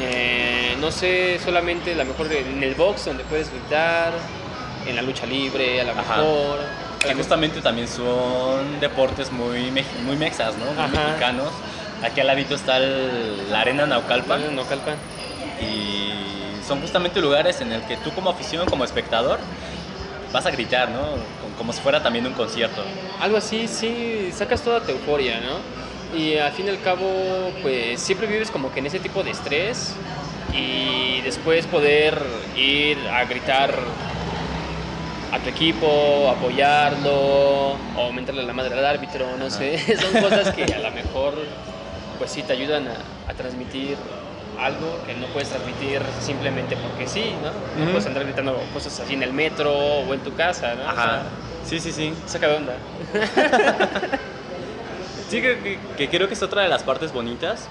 eh, no sé, solamente a lo mejor en el box donde puedes gritar, en la lucha libre, a lo Ajá. mejor. que justamente también son deportes muy, muy mexas, ¿no? Muy Ajá. mexicanos. Aquí al ladito está el- la arena Naucalpan. No calpan. y son justamente lugares en el que tú como afición, como espectador, vas a gritar, ¿no? Como- si fuera también un concierto. Algo así, sí, sacas toda tu euforia, ¿no? Y al fin y al cabo, pues siempre vives como que en ese tipo de estrés y después poder ir a gritar a tu equipo, apoyarlo, o mentarle la madre al árbitro, no sé. Son cosas que a lo mejor, pues sí, te ayudan a, a transmitir algo que no puedes transmitir simplemente porque sí, ¿no? No Ujú. puedes andar gritando cosas así en el metro o en tu casa, ¿no? O sea, Sí, sí, sí. saca de onda. Sí, que, que- que creo que es otra de las partes bonitas.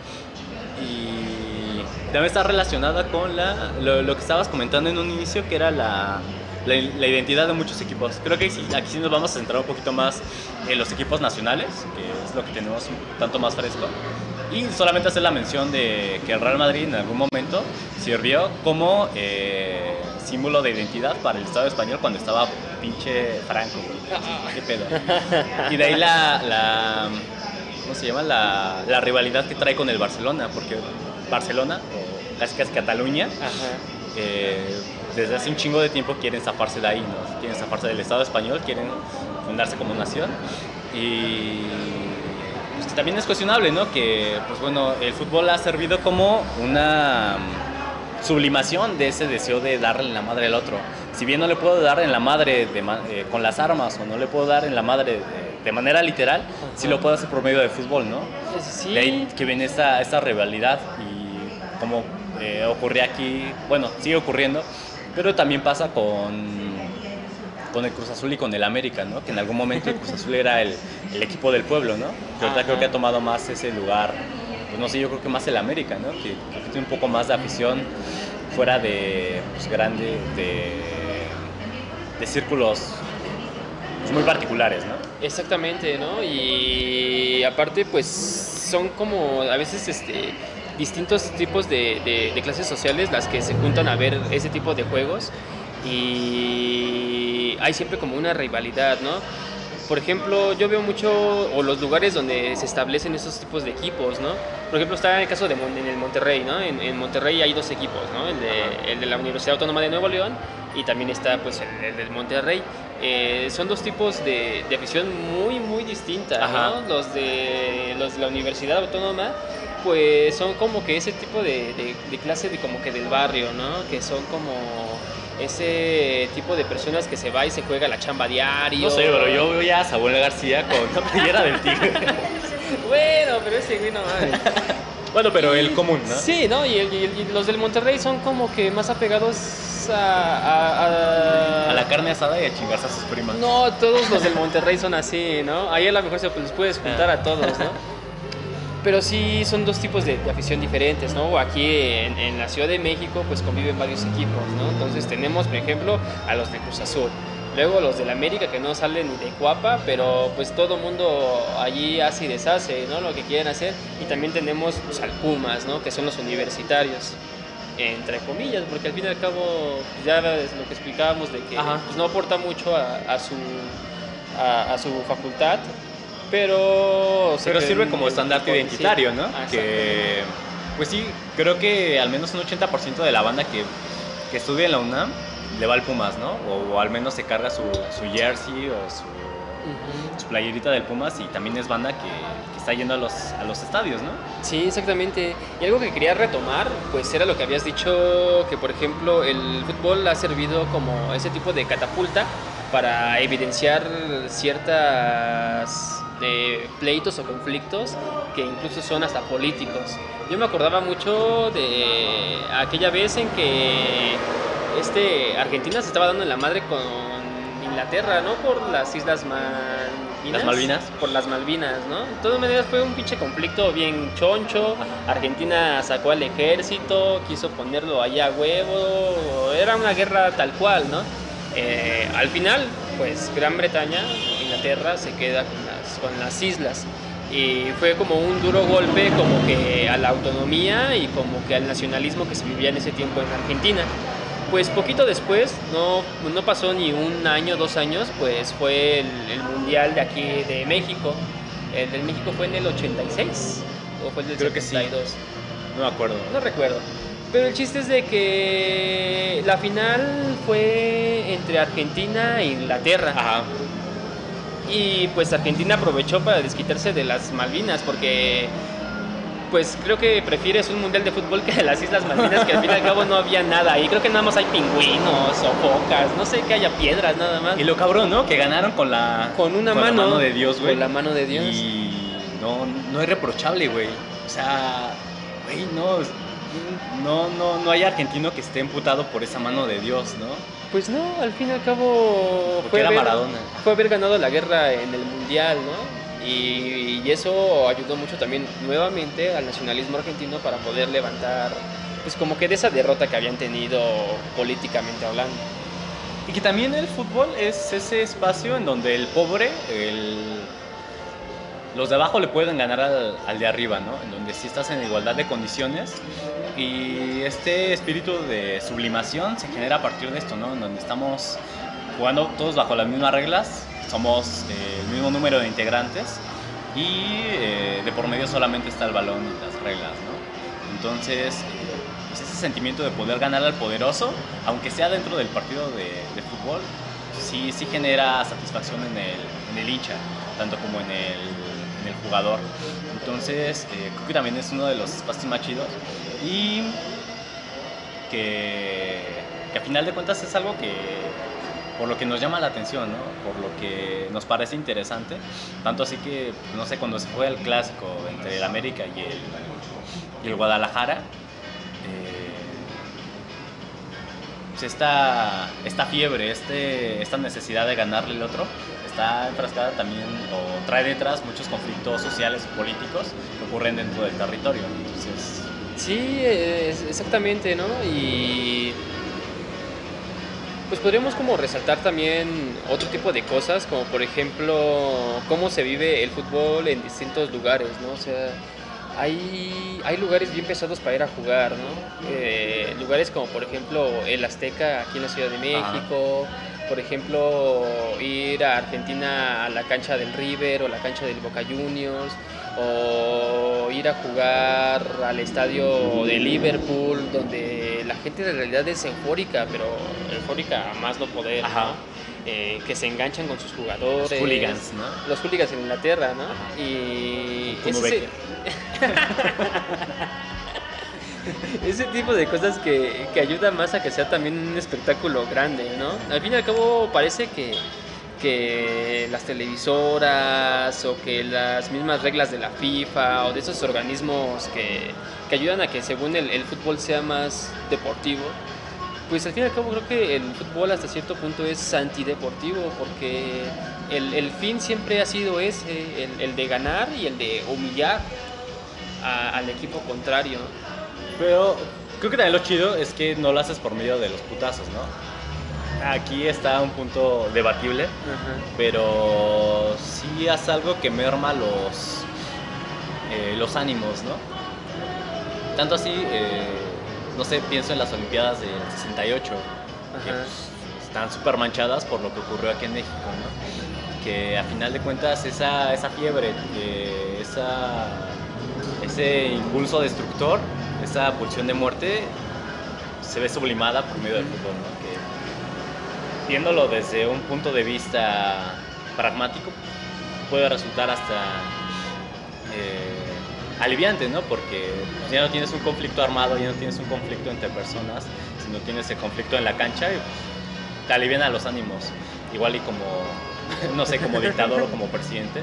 Y también está relacionada con la, lo, lo que estabas comentando en un inicio, que era la, la, la identidad de muchos equipos. Creo que aquí sí nos vamos a centrar un poquito más en los equipos nacionales, que es lo que tenemos un tanto más fresco. Y solamente hacer la mención de que el Real Madrid en algún momento sirvió como eh, símbolo de identidad para el Estado español cuando estaba pinche Franco. ¿Qué pedo? Y de ahí la, la ¿cómo se llama? La, la rivalidad que trae con el Barcelona, porque Barcelona, o casi casi Cataluña, eh, desde hace un chingo de tiempo quieren zafarse de ahí, ¿no? Quieren zafarse del Estado español, quieren fundarse como nación. Y pues, también es cuestionable, ¿no? Que, pues bueno, el fútbol ha servido como una mm, sublimación de ese deseo de darle en la madre al otro. Si bien no le puedo dar en la madre de ma- eh, con las armas o no le puedo dar en la madre de, de manera literal, sí lo puedo hacer por medio del fútbol, ¿no? Sí. De ahí que viene esta, esta rivalidad y como eh, ocurría aquí, bueno, sigue ocurriendo, pero también pasa con, con el Cruz Azul y con el América, ¿no? Que en algún momento el Cruz Azul era el, el equipo del pueblo, ¿no? Que ahorita Ajá. creo que ha tomado más ese lugar, pues no sé, yo creo que más el América, ¿no? Que, que tiene un poco más de afición fuera de, pues, grande, de, de círculos pues, muy particulares, ¿no? Exactamente, ¿no? Y aparte, pues son como a veces este, distintos tipos de, de- de clases sociales las que se juntan a ver ese tipo de juegos y hay siempre como una rivalidad, ¿no? Por ejemplo, yo veo mucho, o los lugares donde se establecen esos tipos de equipos, ¿no? Por ejemplo, está el caso de Mon- en el Monterrey, ¿no? En, en Monterrey hay dos equipos, ¿no? El de, el de la Universidad Autónoma de Nuevo León y también está pues el, el del Monterrey. Eh, son dos tipos de, de afición muy, muy distintas. ¿no? Los de, los de la Universidad Autónoma pues son como que ese tipo de, de- de clase de como que del barrio, ¿no? Que son como ese tipo de personas que se va y se juega la chamba diario. No sé, pero yo veo ya a Samuel García con la playera del tigre. Bueno, pero ese güey no mames. bueno, pero el común, ¿no? Sí, ¿no? Y, y los del Monterrey son como que más apegados a... a- a- A la carne asada y a chingarse a sus primas. No, todos los del Monterrey son así, ¿no? Ahí a lo mejor se les puedes juntar Ah. a todos, ¿no? Pero sí son dos tipos de, de afición diferentes, ¿no? Aquí en, en la Ciudad de México pues conviven varios equipos, ¿no? Entonces tenemos, por ejemplo, a los de Cruz Azul. Luego los del América que no salen ni de Cuapa, pero pues todo mundo allí hace y deshace, ¿no? Lo que quieren hacer. Y también tenemos pues, al Pumas, ¿no? Que son los universitarios entre comillas, porque al fin y al cabo pues, ya es lo que explicábamos de que pues, no aporta mucho a, a su, a, a su facultad, pero... Pero sirve como estandarte identitario, sí. ¿no? Ah, que, pues sí, creo que al menos un 80% de la banda que, que estudia en la UNAM le va al Pumas, ¿no? O, o al menos se carga su, su jersey o su playerita del Pumas y también es banda que, que está yendo a los, a los estadios, ¿no? Sí, exactamente. Y algo que quería retomar, pues era lo que habías dicho, que por ejemplo el fútbol ha servido como ese tipo de catapulta para evidenciar ciertas pleitos o conflictos que incluso son hasta políticos. Yo me acordaba mucho de aquella vez en que este Argentina se estaba dando en la madre con Inglaterra, ¿no? Por las Islas Malvinas. ¿Las Malvinas? Por las Malvinas, ¿no? De todas maneras fue un pinche conflicto bien choncho. Argentina sacó al ejército, quiso ponerlo allá a huevo. Era una guerra tal cual, ¿no? Eh, al final, pues Gran Bretaña, Inglaterra, se queda con las, con las islas. Y fue como un duro golpe como que a la autonomía y como que al nacionalismo que se vivía en ese tiempo en Argentina. Pues poquito después, no, no pasó ni un año, dos años, pues fue el, el Mundial de aquí de México. El del México fue en el 86 o fue el del Creo que sí. 72. No me acuerdo. No recuerdo. Pero el chiste es de que la final fue entre Argentina e Inglaterra. Ajá. Y pues Argentina aprovechó para desquitarse de las Malvinas porque pues creo que prefieres un mundial de fútbol que de las Islas Malvinas que al fin y al cabo no había nada ahí. Creo que nada más hay pingüinos o focas, no sé que haya piedras nada más. Y lo cabrón, ¿no? Que ganaron con la, Con una con la mano. mano de Dios, güey. Con la mano de Dios. Y no, no es reprochable, güey. O sea, güey, no, no, no, no hay argentino que esté emputado por esa mano de Dios, ¿no? Pues no, al fin y al cabo Porque era Maradona. fue haber ganado la guerra en el mundial, ¿no? Y, y eso ayudó mucho también nuevamente al nacionalismo argentino para poder levantar pues como que de esa derrota que habían tenido políticamente hablando. Y que también el fútbol es ese espacio en donde el pobre, el- los de abajo le pueden ganar al, al de arriba, ¿no? En donde sí estás en igualdad de condiciones y este espíritu de sublimación se genera a partir de esto, ¿no? En donde estamos jugando todos bajo las mismas reglas, somos eh, el mismo número de integrantes y eh, de por medio solamente está el balón y las reglas, ¿no? Entonces, pues ese sentimiento de poder ganar al poderoso, aunque sea dentro del partido de, de fútbol, sí, sí genera satisfacción en el, en el hincha, tanto como en el, en el jugador. Entonces, eh, creo que también es uno de los espacios más chidos y que, que a final de cuentas es algo que por lo que nos llama la atención, ¿no? por lo que nos parece interesante, tanto así que, no sé, cuando se juega el clásico entre el América y el, y el Guadalajara, esta, esta fiebre, este, esta necesidad de ganarle al otro, está enfrascada también o trae detrás muchos conflictos sociales y políticos que ocurren dentro del territorio. Entonces, Sí, exactamente, ¿no? Y pues podríamos como resaltar también otro tipo de cosas, como por ejemplo cómo se vive el fútbol en distintos lugares, ¿no? O sea, hay, hay lugares bien pesados para ir a jugar, ¿no? Eh, lugares como por ejemplo el Azteca aquí en la Ciudad de México, por ejemplo ir a Argentina a la cancha del River o la cancha del Boca Juniors, o ir a jugar al estadio de Liverpool, donde la gente en realidad es eufórica, pero eufórica a más no poder, ¿no? Ajá. Eh, que se enganchan con sus jugadores. los hooligans, ¿no? Los hooligans en Inglaterra, ¿no? Ajá. Y Como ese, Becker. ese tipo de cosas que, que ayuda más a que sea también un espectáculo grande, ¿no? Al fin y al cabo parece que, que las televisoras o que las mismas reglas de la FIFA o de esos organismos que, que ayudan a que según el, el fútbol sea más deportivo, pues al fin y al cabo creo que el fútbol hasta cierto punto es antideportivo porque el, el fin siempre ha sido ese, el, el de ganar y el de humillar a- al equipo contrario. Pero creo que también lo chido es que no lo haces por medio de los putazos, ¿no? Aquí está un punto debatible, pero sí es algo que merma los, eh, los ánimos, ¿no? Tanto así, eh, no sé, pienso en las Olimpiadas del 68, que Ajá. pues, están súper manchadas por lo que ocurrió aquí en México, ¿no? Que a final de cuentas esa, esa fiebre, eh, esa, ese impulso destructor, esa pulsión de muerte, se ve sublimada por medio del fútbol, ¿no? Que, viéndolo desde un punto de vista pragmático, puede resultar hasta eh, aliviante, ¿no? Porque pues, ya no tienes un conflicto armado, ya no tienes un conflicto entre personas, sino tienes el conflicto en la cancha y pues, te alivian a los ánimos. Igual y como, no sé, como dictador o como presidente,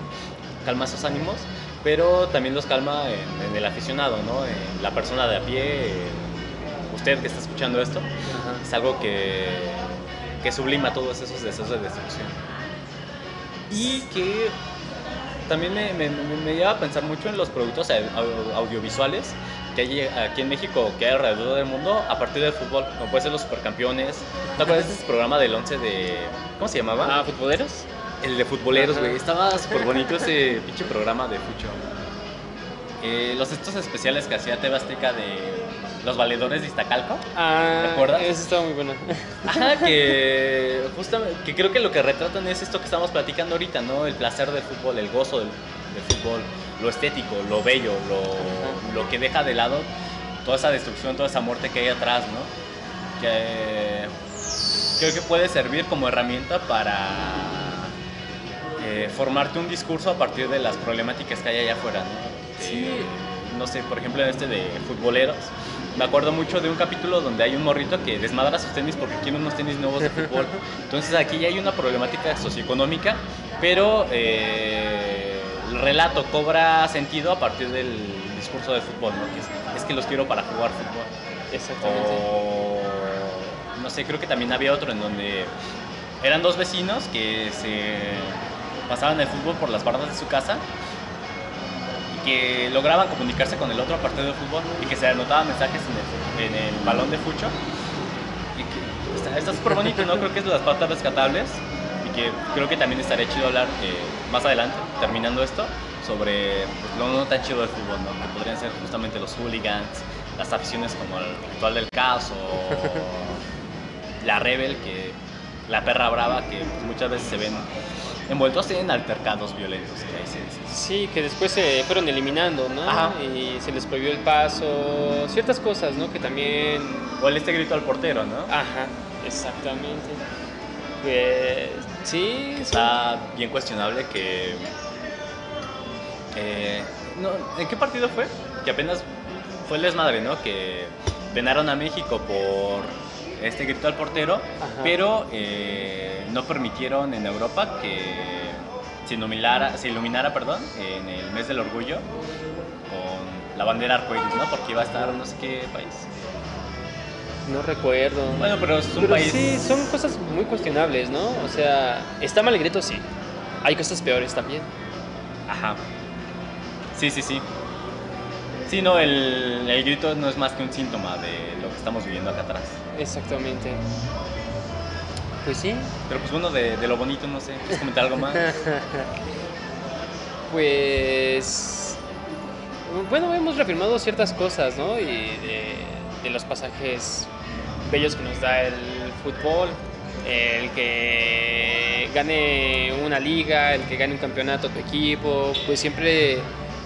calma esos ánimos, pero también los calma en, en el aficionado, ¿no? En la persona de a pie, usted que está escuchando esto, Ajá. es algo que, que sublima todos esos deseos de destrucción. Y que también me, me- me- lleva a pensar mucho en los productos au- audiovisuales que hay aquí en México, que hay alrededor del mundo, a partir del fútbol, como puede ser los supercampeones. ¿Te acuerdas de ese programa del 11 de... ¿Cómo se llamaba? Ah, futboleros. El de futboleros, güey. Estaba súper bonito ese pinche programa de Fucho. Eh, los estos especiales que hacía TV Azteca de los valedores de Iztacalco. Ah, ¿Te acuerdas? Eso estaba muy bueno. Ajá, que justamente, que creo que lo que retratan es esto que estamos platicando ahorita, ¿no? El placer del fútbol, el gozo del, del fútbol, lo estético, lo bello, lo, lo que deja de lado toda esa destrucción, toda esa muerte que hay atrás, ¿no? Que creo que puede servir como herramienta para eh, formarte un discurso a partir de las problemáticas que hay allá afuera, ¿no? Sí. Eh, no sé, por ejemplo, este de futboleros, me acuerdo mucho de un capítulo donde hay un morrito que desmadra sus tenis porque quiere unos tenis nuevos de fútbol. Entonces aquí ya hay una problemática socioeconómica, pero eh, el relato cobra sentido a partir del discurso de fútbol, ¿no? Que es, es que los quiero para jugar fútbol. Exactamente. O no sé, creo que también había otro en donde eran dos vecinos que se pasaban el fútbol por las bardas de su casa que lograban comunicarse con el otro partido de fútbol y que se anotaban mensajes en el, en el balón de fucho. Y que está- está súper bonito, ¿no? Creo que es de las patas rescatables y que creo que también estaría chido hablar eh, más adelante, terminando esto, sobre pues, lo no tan chido del fútbol, ¿no? Que podrían ser justamente los hooligans, las aficiones como el ritual del caos o la rebel, que la perra brava, que pues, muchas veces se ven envueltos en altercados violentos. Sí, que después se fueron eliminando, ¿no? Ajá. Y se les prohibió el paso, ciertas cosas, ¿no? Que también... O el este grito al portero, ¿no? Ajá, exactamente. Pues, sí, sí. Está bien cuestionable que... eh, no, ¿En qué partido fue? Que apenas fue el desmadre, ¿no? Que penaron a México por este grito al portero, Ajá. pero eh, no permitieron en Europa que se iluminara, se iluminara perdón, en el mes del orgullo con la bandera arcoíris, ¿no? Porque iba a estar no sé qué país. No recuerdo. Bueno, pero es un Pero país... sí, son cosas muy cuestionables, ¿no? O sea, está mal el grito, sí. Hay cosas peores también. Ajá. Sí, sí, sí. Sí, no, el, el grito no es más que un síntoma de lo que estamos viviendo acá atrás. Exactamente. Pues sí. Pero pues bueno, de, de lo bonito, no sé, ¿quieres comentar algo más? Pues. Bueno, hemos reafirmado ciertas cosas, ¿no? Y de, de los pasajes bellos que nos da el fútbol. El que gane una liga, el que gane un campeonato tu equipo, pues siempre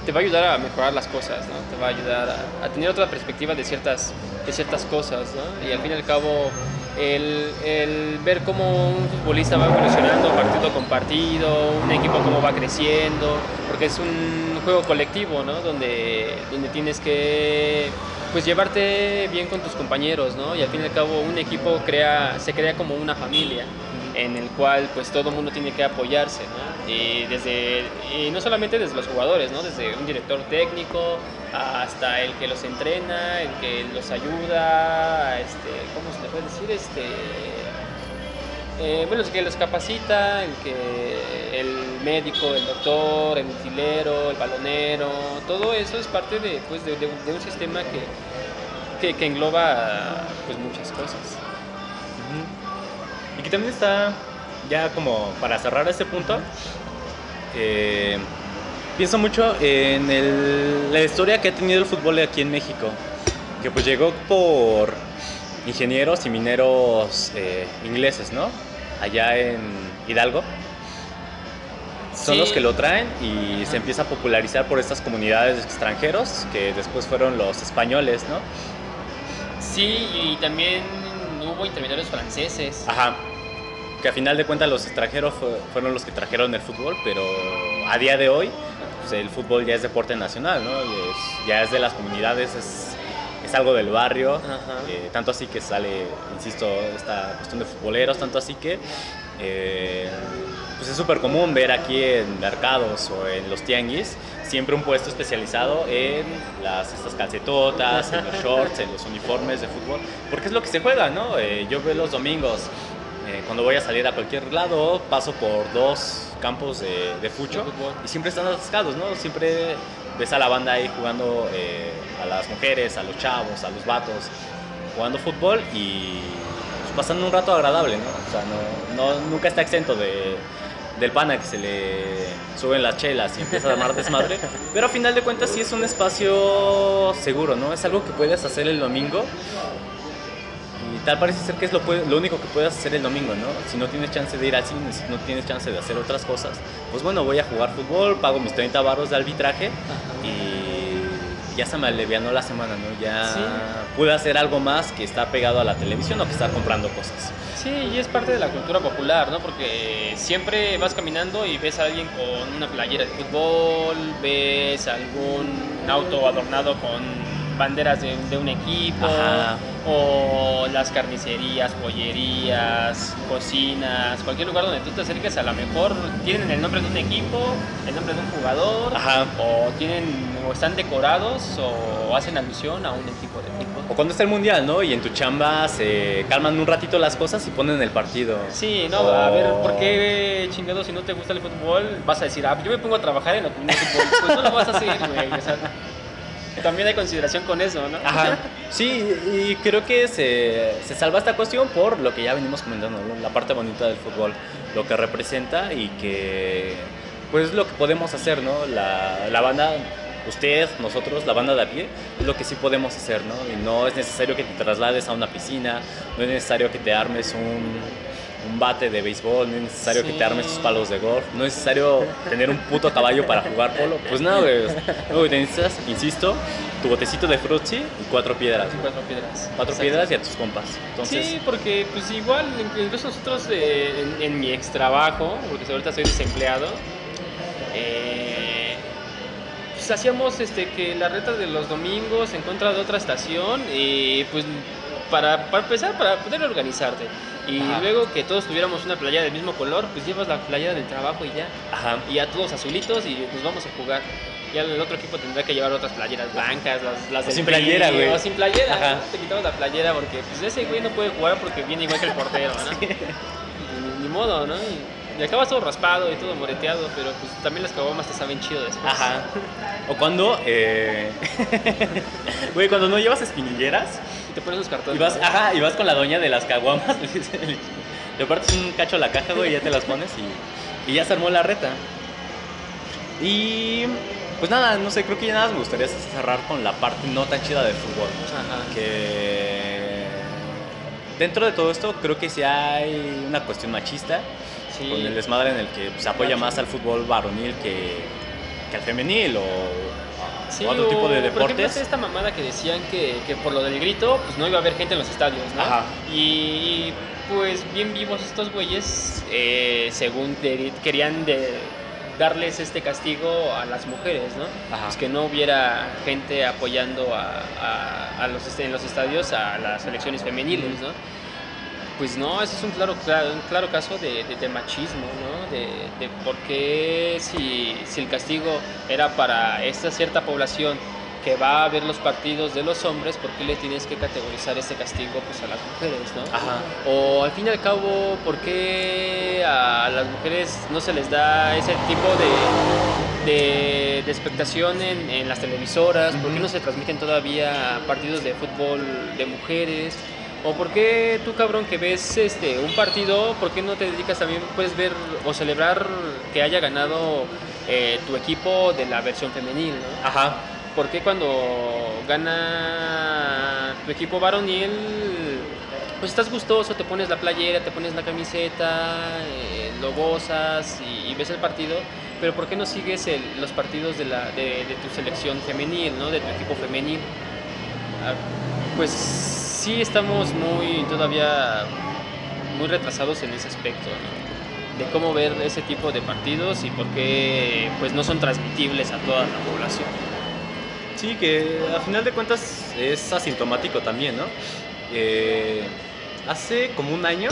te va a ayudar a mejorar las cosas, ¿no? Te va a ayudar a, tener otra perspectiva de ciertas, de ciertas cosas, ¿no? Y al fin y al cabo, el, el ver cómo un futbolista va evolucionando partido con partido, un equipo cómo va creciendo, porque es un juego colectivo, ¿no? Donde, donde tienes que pues llevarte bien con tus compañeros, ¿no? Y al fin y al cabo un equipo crea, se crea como una familia en el cual pues todo mundo tiene que apoyarse, ¿no? Y desde y no solamente desde los jugadores, ¿no? Desde un director técnico hasta el que los entrena, el que los ayuda, este, ¿cómo se le puede decir? Este eh, bueno, el que los capacita, el que el médico, el doctor, el utilero, el balonero, todo eso es parte de, pues, de un sistema que, que, que engloba pues, muchas cosas. Y que también está, ya como para cerrar este punto, eh, pienso mucho en el- la historia que ha tenido el fútbol aquí en México, que pues llegó por ingenieros y mineros eh, ingleses, ¿no? Allá en Hidalgo. Son Sí. los que lo traen y se empieza a popularizar por estas comunidades de extranjeros que después fueron los españoles, ¿no? Sí, y también hubo intermediarios franceses. Ajá. Que a final de cuentas los extranjeros fue- fueron los que trajeron el fútbol, pero a día de hoy pues, el fútbol ya es deporte nacional, ¿no? Es- ya es de las comunidades, es, es algo del barrio. Eh, tanto así que sale, insisto, esta cuestión de futboleros, tanto así que eh, pues es súper común ver aquí en mercados o en los tianguis siempre un puesto especializado en las estas calcetotas, en los shorts, en los uniformes de fútbol, porque es lo que se juega, ¿no? Eh, yo veo los domingos eh, cuando voy a salir a cualquier lado, paso por dos campos de, de fucho y siempre están atascados, ¿no? Siempre ves a la banda ahí jugando, eh, a las mujeres, a los chavos, a los vatos, jugando fútbol y pues, pasando un rato agradable, ¿no? O sea, no, no- nunca está exento de, del pana que se le suben las chelas y empieza a armar desmadre, pero a final de cuentas sí es un espacio seguro, ¿no? Es algo que puedes hacer el domingo y tal parece ser que es lo, lo único que puedes hacer el domingo, ¿no? Si no tienes chance de ir al cine, si no tienes chance de hacer otras cosas, pues bueno, voy a jugar fútbol, pago mis 30 baros de arbitraje y ya se me alivianó la semana, ¿no? Ya Sí. pude hacer algo más que estar pegado a la televisión o que estar comprando cosas. Sí, y es parte de la cultura popular, ¿no? Porque siempre vas caminando y ves a alguien con una playera de fútbol, ves algún auto adornado con banderas de, de un equipo, Ajá. o las carnicerías, pollerías, cocinas, cualquier lugar donde tú te acerques, a lo mejor tienen el nombre de un equipo, el nombre de un jugador, Ajá. o tienen o están decorados o hacen alusión a un equipo de fútbol. o cuando está el mundial, ¿no? Y en tu chamba se calman un ratito las cosas y ponen el partido. Sí, no, a ver, ¿por qué chingado si no te gusta el fútbol vas a decir, ah, yo me pongo a trabajar en el fútbol? Pues no lo vas a hacer, güey. O sea, también hay consideración con eso, ¿no? Ajá. Sí, y creo que se, se salva esta cuestión por lo que ya venimos comentando, ¿no? la parte bonita del fútbol, lo que representa y que, pues, lo que podemos hacer, ¿no? La, la banda, usted, nosotros, la banda de a pie, es lo que sí podemos hacer, ¿no? Y no es necesario que te traslades a una piscina, no es necesario que te armes un, un bate de béisbol, no es necesario que Sí. te armes tus palos de golf, no es necesario tener un puto caballo para jugar polo. Pues nada, güey. No, necesitas, insisto, tu botecito de frutzi y cuatro piedras. Cuatro piedras. Cuatro Exacto. piedras y a tus compas. Entonces, Sí, porque pues igual, incluso nosotros eh, en, en mi ex trabajo, porque ahorita soy desempleado, eh, pues hacíamos este, que la reta de los domingos en contra de otra estación y pues para, para empezar, para poder organizarte. Y Ajá. luego que todos tuviéramos una playera del mismo color, pues llevas la playera del trabajo y ya. ajá. Y ya todos azulitos y nos vamos a jugar. Ya el otro equipo tendrá que llevar otras playeras blancas, las, las O del sin playera, güey. O sin playera, Ajá. Te quitamos la playera porque pues ese güey no puede jugar porque viene igual que el portero, ¿no? Ni, ni modo, ¿no? Y, y acabas todo raspado y todo moreteado, pero pues también las caguamas te saben chido después. Ajá. O cuando, eh... güey, cuando no llevas espinilleras Y te pones los cartones. y vas, ¿no? ajá, y vas con la doña de las caguamas, le partes un cacho a la caja, güey, y ya te las pones y, y ya se armó la reta. Y pues nada, no sé, creo que ya nada más me gustaría cerrar con la parte no tan chida del fútbol. Ajá. Que dentro de todo esto creo que sí hay una cuestión machista. Sí. con el desmadre en el que se apoya más al fútbol varonil que, que al femenil o, Sí, o otro tipo de o, Por ejemplo, deportes. esta mamada que decían que, que por lo del grito, pues no iba a haber gente en los estadios, ¿no? Ajá. Y pues bien vivos estos güeyes, eh, según de- querían de- darles este castigo a las mujeres, ¿no? Ajá. Pues que no hubiera gente apoyando a, a- a los, en los estadios a las selecciones femeniles, ¿no? Pues no, ese es un claro, claro, un claro caso de, de- de machismo, ¿no? De, de por qué si, si el castigo era para esta cierta población que va a ver los partidos de los hombres, ¿por qué le tienes que categorizar este castigo pues, a las mujeres, ¿no? Ajá. O al fin y al cabo, ¿por qué a las mujeres no se les da ese tipo de, de, de expectación en, en las televisoras? ¿Por qué no se transmiten todavía partidos de fútbol de mujeres? ¿O por qué tú, cabrón, que ves este, un partido, por qué no te dedicas también, puedes ver o celebrar que haya ganado eh, tu equipo de la versión femenil, ¿no? Ajá. ¿Por qué cuando gana tu equipo varonil, pues estás gustoso, te pones la playera, te pones la camiseta, eh, lo gozas y, y ves el partido? Pero ¿por qué no sigues el- los partidos de, la, de, de tu selección femenil, ¿no? de tu equipo femenil? Ah, Pues sí estamos muy todavía muy retrasados en ese aspecto, de cómo ver ese tipo de partidos y por qué pues no son transmitibles a toda la población. Sí, que a final de cuentas es asintomático también, ¿no? Eh, hace como un año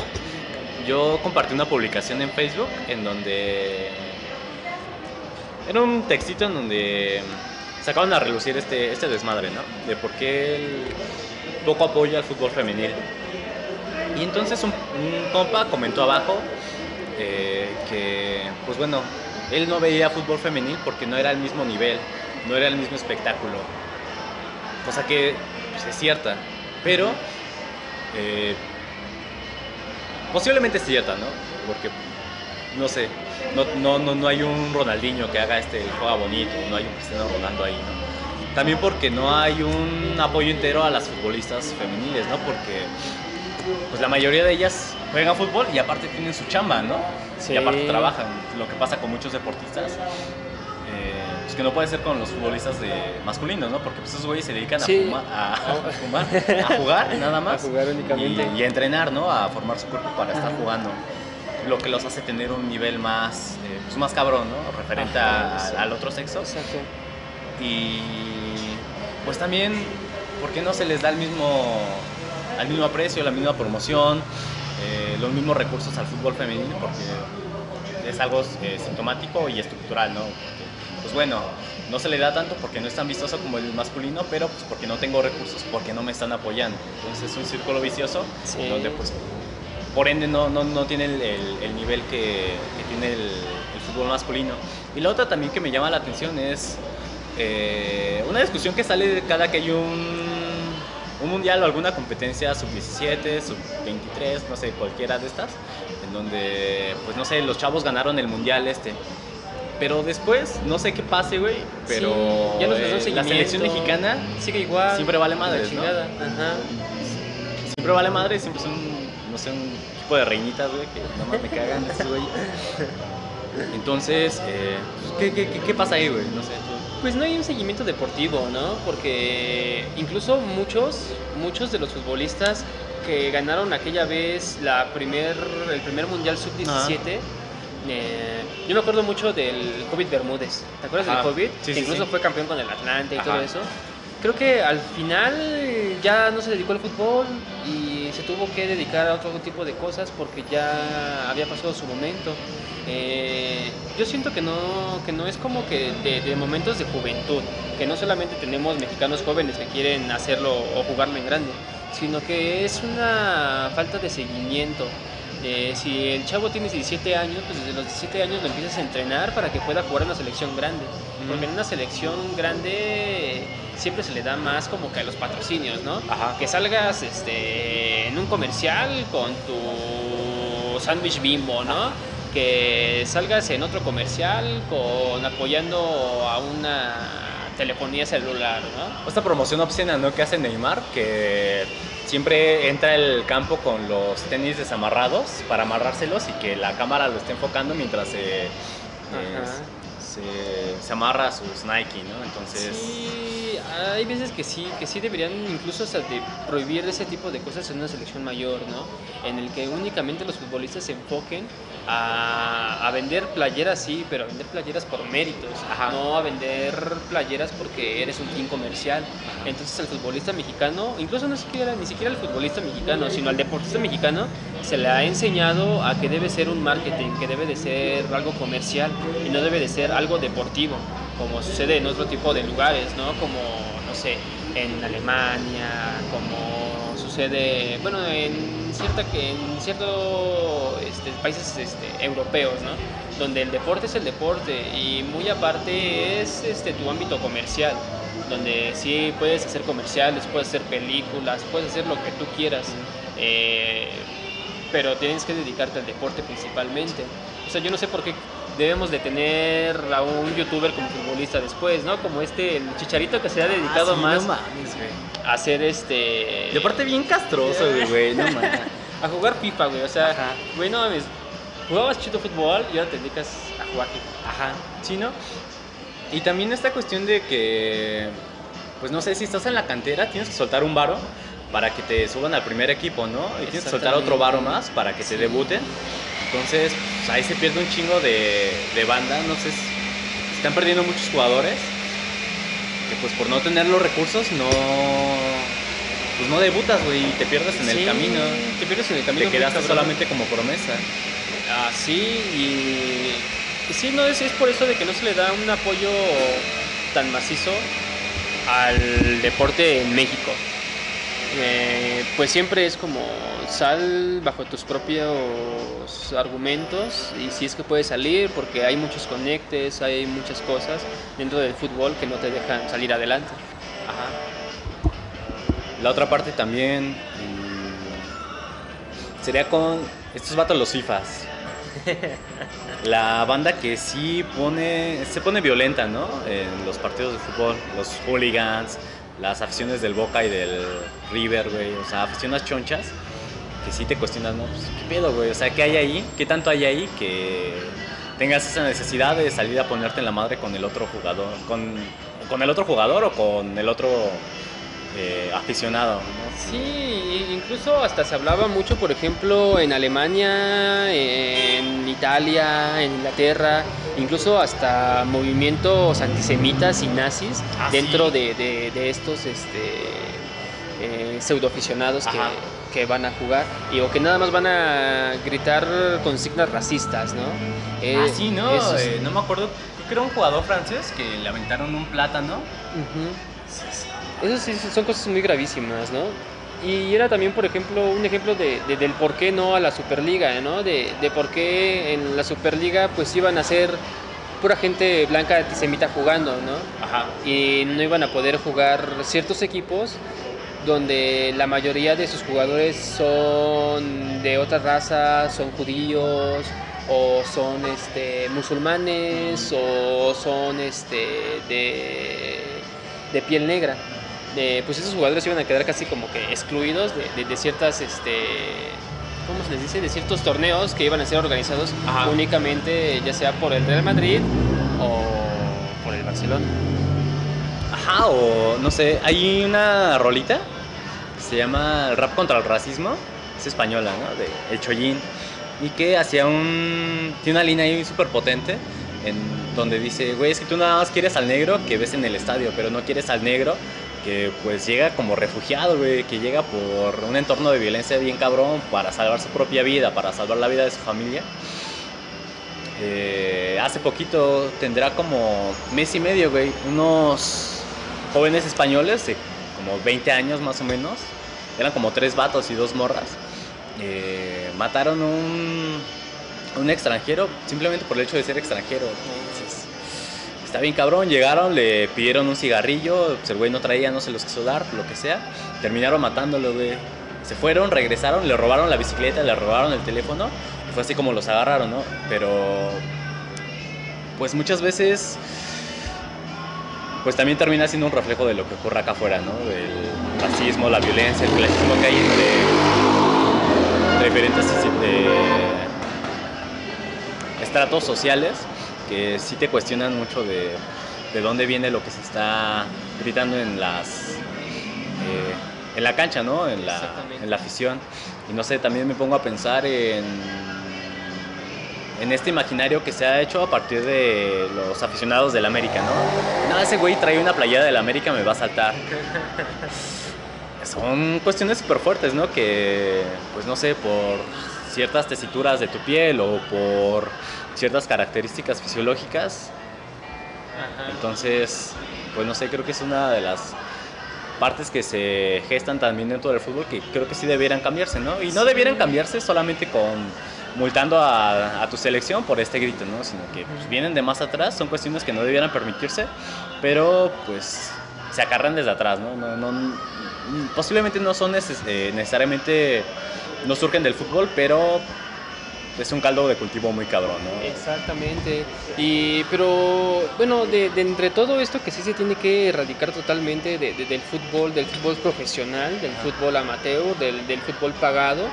yo compartí una publicación en Facebook en donde era un textito en donde sacaban a relucir este, este desmadre, ¿no? De por qué el poco apoyo al fútbol femenil. Y entonces un, un compa comentó abajo eh, que, pues bueno, él no veía fútbol femenil porque no era el mismo nivel, no era el mismo espectáculo. Cosa que pues, es cierta, pero eh, posiblemente es cierta, ¿no? Porque, no sé, no, no, no, no hay un Ronaldinho que haga este juega bonito, no hay un Cristiano Ronaldo ahí, ¿no? También porque no hay un apoyo entero a las futbolistas femeniles, ¿no? Porque pues la mayoría de ellas juegan fútbol y aparte tienen su chamba, ¿no? Sí. Y aparte trabajan. Lo que pasa con muchos deportistas, eh, pues que no puede ser con los futbolistas de masculinos, ¿no? Porque pues esos güeyes se dedican a, fuma- a, a fumar, a jugar nada más. A jugar únicamente. Y, y a entrenar, ¿no? A formar su cuerpo para estar jugando. Lo que los hace tener un nivel más, eh, pues más cabrón, ¿no? Referente Ajá, a- sí. al otro sexo. Exacto. Y pues también, ¿por qué no se les da el mismo, el mismo aprecio, la misma promoción, eh, los mismos recursos al fútbol femenino? Porque es algo eh, sintomático y estructural, ¿no? Porque, pues bueno, no se le da tanto porque no es tan vistoso como el masculino, pero pues porque no tengo recursos, porque no me están apoyando. Entonces es un círculo vicioso Sí. donde pues por ende no, no, no tiene el, el- el nivel que, que tiene el, el fútbol masculino. Y la otra también que me llama la atención es eh, una discusión que sale cada que hay un, un mundial o alguna competencia sub-17, sub-23, no sé, cualquiera de estas, en donde, pues no sé, los chavos ganaron el mundial este. Pero después, no sé qué pase, güey, pero Sí, ya eh, la selección mexicana Sigue igual. siempre vale la madres, ¿no? chingada. Ajá. Siempre vale madre, siempre son, no sé, un equipo de reinitas, güey, que nomás me cagan esos güey. Entonces, eh, pues, ¿qué, qué, qué, qué pasa ahí, güey? No sé. Pues no hay un seguimiento deportivo, ¿no? Porque incluso muchos, muchos de los futbolistas que ganaron aquella vez la primer, el primer Mundial Sub-17, eh, yo me acuerdo mucho del Covid Bermúdez. ¿Te acuerdas Ajá. del Covid? Sí, que sí, incluso sí. fue campeón con el Atlante y Ajá. todo eso. Creo que al final ya no se dedicó al fútbol y se tuvo que dedicar a otro tipo de cosas porque ya había pasado su momento. Eh, yo siento que no, que no es como que de, de momentos de juventud, que no solamente tenemos mexicanos jóvenes que quieren hacerlo o jugarlo en grande, sino que es una falta de seguimiento. Eh, si el chavo tiene 17 años, pues desde los 17 años lo empiezas a entrenar para que pueda jugar en una selección grande. Porque en una selección grande siempre se le da más como que a los patrocinios, ¿no? Ajá. Que salgas este, en un comercial con tu sándwich bimbo, ¿no? Que salgas en otro comercial con apoyando a una telefonía celular, ¿no? Esta promoción obscena, ¿no? Que hace Neymar, que siempre entra al campo con los tenis desamarrados para amarrárselos y que la cámara lo esté enfocando mientras se, eh, Ajá. Se, amarra a sus Nike, ¿no? Entonces, Sí, hay veces que sí, que sí deberían incluso hasta prohibir ese tipo de cosas en una selección mayor, ¿no? En el que únicamente los futbolistas se enfoquen a, a vender playeras, sí, pero a vender playeras por méritos, Ajá. no a vender playeras porque eres un team comercial. Entonces al futbolista mexicano, incluso no siquiera, ni siquiera al futbolista mexicano, sino al deportista mexicano, se le ha enseñado a que debe ser un marketing, que debe de ser algo comercial y no debe de ser algo deportivo, como sucede en otro tipo de lugares, ¿no? Como, no sé, en Alemania, como sucede, bueno, en cierta que en ciertos este, países este, europeos, ¿no? Donde el deporte es el deporte y muy aparte es este tu ámbito comercial, donde sí puedes hacer comerciales, puedes hacer películas, puedes hacer lo que tú quieras. eh, pero tienes que dedicarte al deporte principalmente. O sea, yo no sé por qué debemos de tener a un youtuber como futbolista después, ¿no? Como este, el Chicharito que se ha dedicado Ah, sí, más no mames, hacer este... Y aparte bien castroso, güey, no mames. a jugar FIFA, güey. O sea, Ajá. güey, no mames. Jugabas chito fútbol y ahora te dedicas a jugar FIFA. Ajá, sí, ¿no? Y también esta cuestión de que, pues no sé, si estás en la cantera, tienes que soltar un varo para que te suban al primer equipo, ¿no? Y tienes que soltar otro varo más para que te debuten. Entonces, pues, ahí se pierde un chingo de, de banda, no sé, están perdiendo muchos jugadores que pues por no tener los recursos no... Pues no debutas, güey, y te pierdes en el camino. Te pierdes en el camino. Te quedaste solamente como promesa. Ah, sí, y, y sí, no, es, es por eso de que no se le da un apoyo tan macizo al deporte en México. Eh, pues siempre es como sal bajo tus propios argumentos y si es que puedes salir porque hay muchos conectes, hay muchas cosas dentro del fútbol que no te dejan salir adelante. Ajá. La otra parte también mm, sería con estos vatos los FIFAs. La banda que sí pone, se pone violenta, ¿no? En los partidos de fútbol, los hooligans, las aficiones del Boca y del River, güey, o sea, aficiones chonchas, que sí te cuestionas, ¿no? Pues, ¿qué pedo, güey? O sea, ¿qué hay ahí? ¿Qué tanto hay ahí que tengas esa necesidad de salir a ponerte en la madre con el otro jugador, con, con el otro jugador o con el otro eh, aficionado, ¿no? Sí, incluso hasta se hablaba mucho, por ejemplo, en Alemania, en Italia, en Inglaterra, incluso hasta movimientos antisemitas y nazis Ah, dentro sí. de, de- de estos este, eh, pseudoaficionados que, que van a jugar y o que nada más van a gritar consignas racistas, ¿no? Eh, ah, sí, ¿no? Eh, no me acuerdo, creo que era un jugador francés que le aventaron un plátano. Ujú. Eso sí son cosas muy gravísimas, ¿no? Y era también, por ejemplo, un ejemplo de, de- del por qué no a la Superliga, ¿no? De, de por qué en la Superliga pues iban a ser pura gente blanca antisemita jugando, ¿no? Ajá. y no iban a poder jugar ciertos equipos donde la mayoría de sus jugadores son de otra raza, son judíos o son este, musulmanes o son este, de, de piel negra. Pues esos jugadores iban a quedar casi como que excluidos de, de- de ciertas, este, ¿cómo se les dice? De ciertos torneos que iban a ser organizados Ajá. únicamente ya sea por el Real Madrid o por el Barcelona. Ajá, o no sé, hay una rolita que se llama El rap contra el racismo, es española, ¿no? De El Chollín, y que hacía un. Tiene una línea ahí súper potente en donde dice, güey, es que tú nada más quieres al negro que ves en el estadio, pero no quieres al negro que pues llega como refugiado, güey, que llega por un entorno de violencia bien cabrón para salvar su propia vida, para salvar la vida de su familia. Eh, hace poquito tendrá como mes y medio, güey, unos jóvenes españoles de como 20 años más o menos, eran como tres vatos y dos morras, eh, mataron un, un extranjero simplemente por el hecho de ser extranjero. Está bien cabrón, llegaron, le pidieron un cigarrillo, pues el güey no traía, no se los quiso dar, lo que sea, terminaron matándolo, güey. Se fueron, regresaron, le robaron la bicicleta, le robaron el teléfono, y fue así como los agarraron, ¿no? Pero, pues muchas veces pues también termina siendo un reflejo de lo que ocurre acá afuera, ¿no? Del racismo, la violencia, el clasismo que hay entre, diferentes eh, estratos sociales que sí te cuestionan mucho de, de dónde viene lo que se está gritando en las eh, en la cancha, ¿no? En la, en la afición. Y no sé, también me pongo a pensar en en este imaginario que se ha hecho a partir de los aficionados del América, ¿no? No, ese güey trae una playera del América, me va a saltar. Son cuestiones súper fuertes, ¿no? Que, pues no sé, por ciertas tesituras de tu piel o por ciertas características fisiológicas. Entonces, pues no sé, creo que es una de las partes que se gestan también dentro del fútbol que creo que sí debieran cambiarse, ¿no? Y no debieran cambiarse solamente con multando a, a tu selección por este grito, ¿no? Sino que pues, vienen de más atrás, son cuestiones que no debieran permitirse, pero pues se acarran desde atrás, ¿no? no, no posiblemente no son neces eh, necesariamente, no surgen del fútbol, pero es un caldo de cultivo muy cabrón, ¿no? Exactamente. Y, pero, bueno, de, de entre todo esto que sí se tiene que erradicar totalmente de- de- del fútbol, del fútbol profesional, del fútbol amateur, del, del fútbol pagado,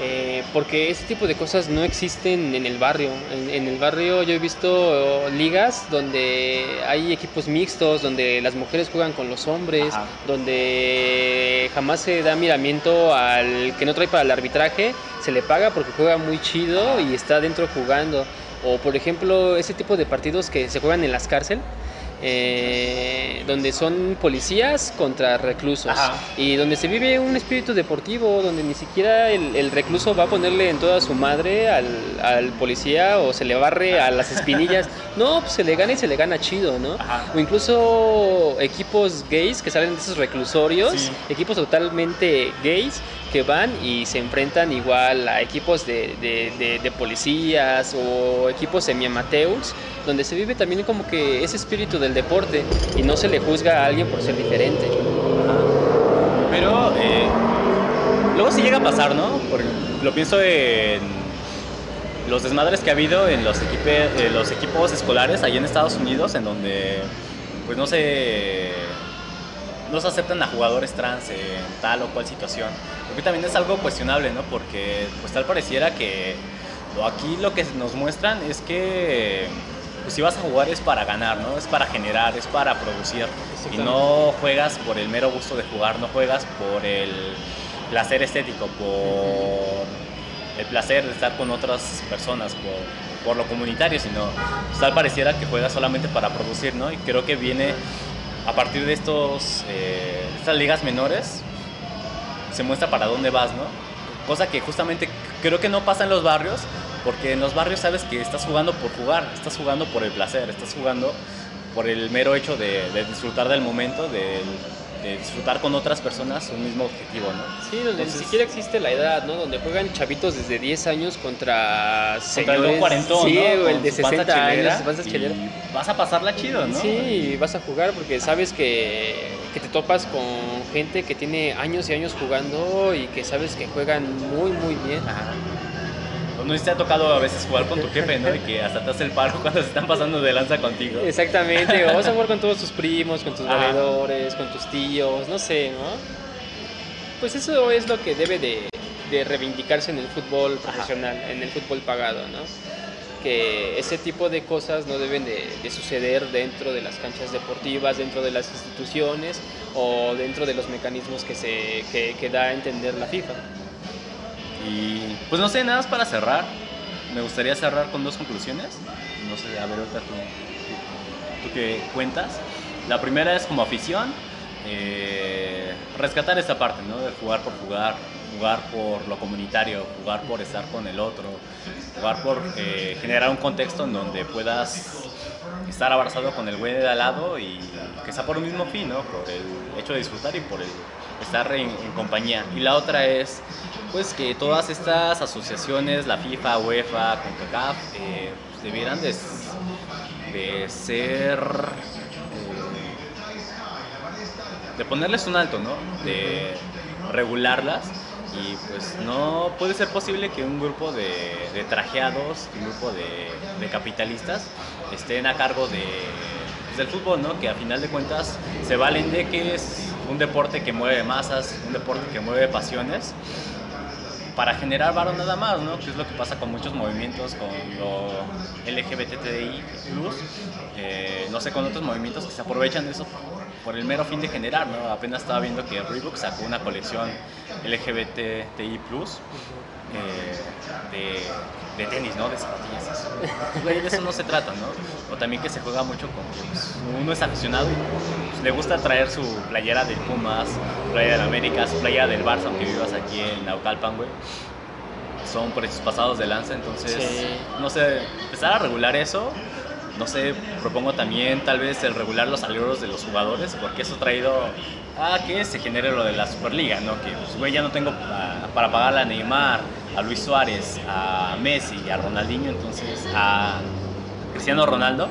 eh, porque ese tipo de cosas no existen en el barrio. En, en el barrio yo he visto ligas donde hay equipos mixtos, donde las mujeres juegan con los hombres, Ajá. donde jamás se da miramiento al que no trae para el arbitraje, se le paga porque juega muy chido y está dentro jugando. O por ejemplo, ese tipo de partidos que se juegan en las cárceles. Eh, donde son policías contra reclusos Ajá. y donde se vive un espíritu deportivo, donde ni siquiera el, el recluso va a ponerle en toda su madre al, al policía o se le barre a las espinillas. No, pues se le gana y se le gana chido, ¿no? Ajá. O incluso equipos gays que salen de esos reclusorios, Sí. equipos totalmente gays que van y se enfrentan igual a equipos de, de- policías o equipos semi-amateurs, donde se vive también como que ese espíritu del deporte y no se le juzga a alguien por ser diferente. Pero eh, luego sí llega a pasar, ¿no? Porque lo pienso en los desmadres que ha habido en los, equipe- eh, los equipos escolares allá en Estados Unidos, en donde pues no se, no se aceptan a jugadores trans en tal o cual situación. Creo que también es algo cuestionable, ¿no? Porque pues tal pareciera que lo- aquí lo que nos muestran es que pues si vas a jugar es para ganar, ¿no? Es para generar, es para producir. Y no juegas por el mero gusto de jugar, no juegas por el placer estético, por el placer de estar con otras personas, por, por lo comunitario, sino pues, tal pareciera que juegas solamente para producir, ¿no? Y creo que viene a partir de estos, eh, estas ligas menores, se muestra para dónde vas, ¿no? Cosa que justamente creo que no pasa en los barrios, Porque en los barrios sabes que estás jugando por jugar, estás jugando por el placer, estás jugando por el mero hecho de, de disfrutar del momento, de, de disfrutar con otras personas un mismo objetivo, ¿no? Sí, donde Entonces- ni siquiera existe la edad, ¿no? Donde juegan chavitos desde 10 años contra Contra el señores... don cuarentón, sí, ¿no? o el de su panza 60 chelera, años, y. Vas a pasarla chido, ¿no? Sí, vas a jugar porque sabes que, que te topas con gente que tiene años y años jugando y que sabes que juegan muy, muy bien. Ajá. ¿O ¿No te ha tocado a veces jugar con tu jefe, no? Y que hasta te hace el paro cuando se están pasando de lanza contigo. Exactamente, o vas a jugar con todos tus primos, con tus Ajá. valedores, con tus tíos, no sé, ¿no? Pues eso es lo que debe de, de reivindicarse en el fútbol profesional, en el fútbol pagado, ¿no? Que ese tipo de cosas no deben de, de suceder dentro de las canchas deportivas, dentro de las instituciones o dentro de los mecanismos que, se, que, que da a entender la FIFA. Y pues no sé, nada más para cerrar. Me gustaría cerrar con dos conclusiones. No sé, a ver, ahorita tú, tú, qué cuentas. La primera es como afición, eh, rescatar esta parte, ¿no? De jugar por jugar, jugar por lo comunitario, jugar por estar con el otro, jugar por eh, generar un contexto en donde puedas estar abrazado con el güey de al lado y que sea por un mismo fin, ¿no? Por el hecho de disfrutar y por el estar en compañía. Y la otra es, pues, que todas estas asociaciones, la FIFA, UEFA, CONCACAF, eh, debieran de, de ser... eh, de ponerles un alto, ¿no? De regularlas y pues no puede ser posible que un grupo de, de trajeados, un grupo de, de capitalistas estén a cargo de, pues, del fútbol, ¿no? Que a final de cuentas se valen de que es un deporte que mueve masas, un deporte que mueve pasiones para generar varo nada más, ¿no? Que es lo que pasa con muchos movimientos, con lo LGBTI+, eh, no sé, con otros movimientos que se aprovechan de eso por el mero fin de generar, ¿no? Apenas estaba viendo que Reebok sacó una colección LGBTI+, eh, de, de tenis, ¿no? De zapatillas. Eso. Güey, de eso no se trata, ¿no? O también que se juega mucho con que pues, uno es aficionado y pues, le gusta traer su playera del Pumas, playera del América, su playera del Barça, aunque vivas aquí en Naucalpan, güey. Son precios pasados de lanza, entonces, Sí. no sé, empezar a regular eso. No sé, propongo también tal vez el regular los salarios de los jugadores, porque eso ha traído a que se genere lo de la Superliga, ¿no? Que, pues, güey, ya no tengo pa- para pagarle a Neymar, a Luis Suárez, a Messi, a Ronaldinho, entonces a Cristiano Ronaldo.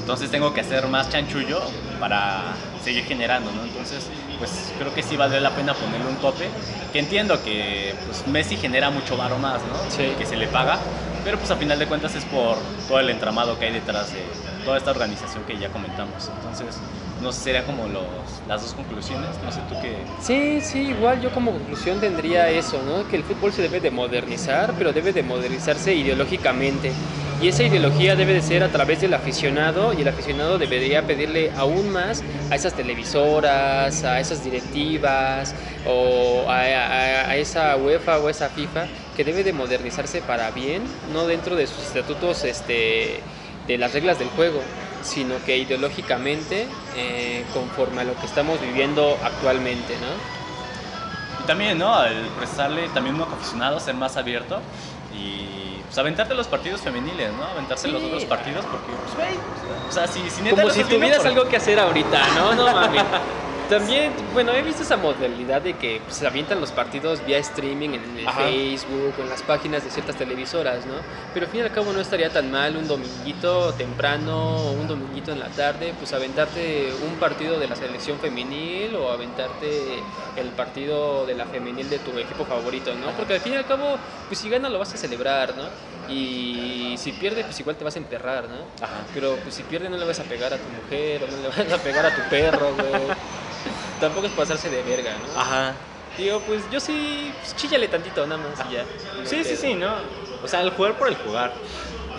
Entonces tengo que hacer más chanchullo para seguir generando, ¿no? Entonces, pues creo que sí vale la pena ponerle un tope. Que entiendo que pues, Messi genera mucho varo más, ¿no? Sí. Que se le paga. Pero pues a final de cuentas es por todo el entramado que hay detrás de toda esta organización que ya comentamos. Entonces, no sé, serían como los, las dos conclusiones. No sé tú qué... Sí, sí, igual yo como conclusión tendría eso, ¿no? Que el fútbol se debe de modernizar, pero debe de modernizarse ideológicamente. Y esa ideología debe de ser a través del aficionado y el aficionado debería pedirle aún más a esas televisoras, a esas directivas o a, a- a esa UEFA o esa FIFA que debe de modernizarse para bien, no dentro de sus estatutos este, de las reglas del juego, sino que ideológicamente eh, conforme a lo que estamos viviendo actualmente, ¿no? Y también, ¿no? Al prestarle también uno aficionado, ser más abierto y pues aventarte los partidos femeniles, ¿no? Aventarte los Sí. otros partidos porque, pues, güey, o sea, si, si neta Como si tuvieras por- algo que hacer ahorita, ¿no? No mames. También, bueno, he visto esa modalidad de que pues, se avientan los partidos vía streaming en el Ajá. Facebook, en las páginas de ciertas televisoras, ¿no? Pero al fin y al cabo no estaría tan mal un dominguito temprano o un dominguito en la tarde, pues aventarte un partido de la selección femenil o aventarte el partido de la femenil de tu equipo favorito, ¿no? Porque al fin y al cabo, pues si gana lo vas a celebrar, ¿no? Y si pierde, pues igual te vas a emperrar, ¿no? Ajá. Pero pues si pierde no le vas a pegar a tu mujer o no le vas a pegar a tu perro, güey. Tampoco es pasarse de verga, ¿no? Ajá. Digo, pues yo sí, pues, chíllale tantito nada más y ya. No Sí, sí, sí, ¿no? O sea, el jugar por el jugar.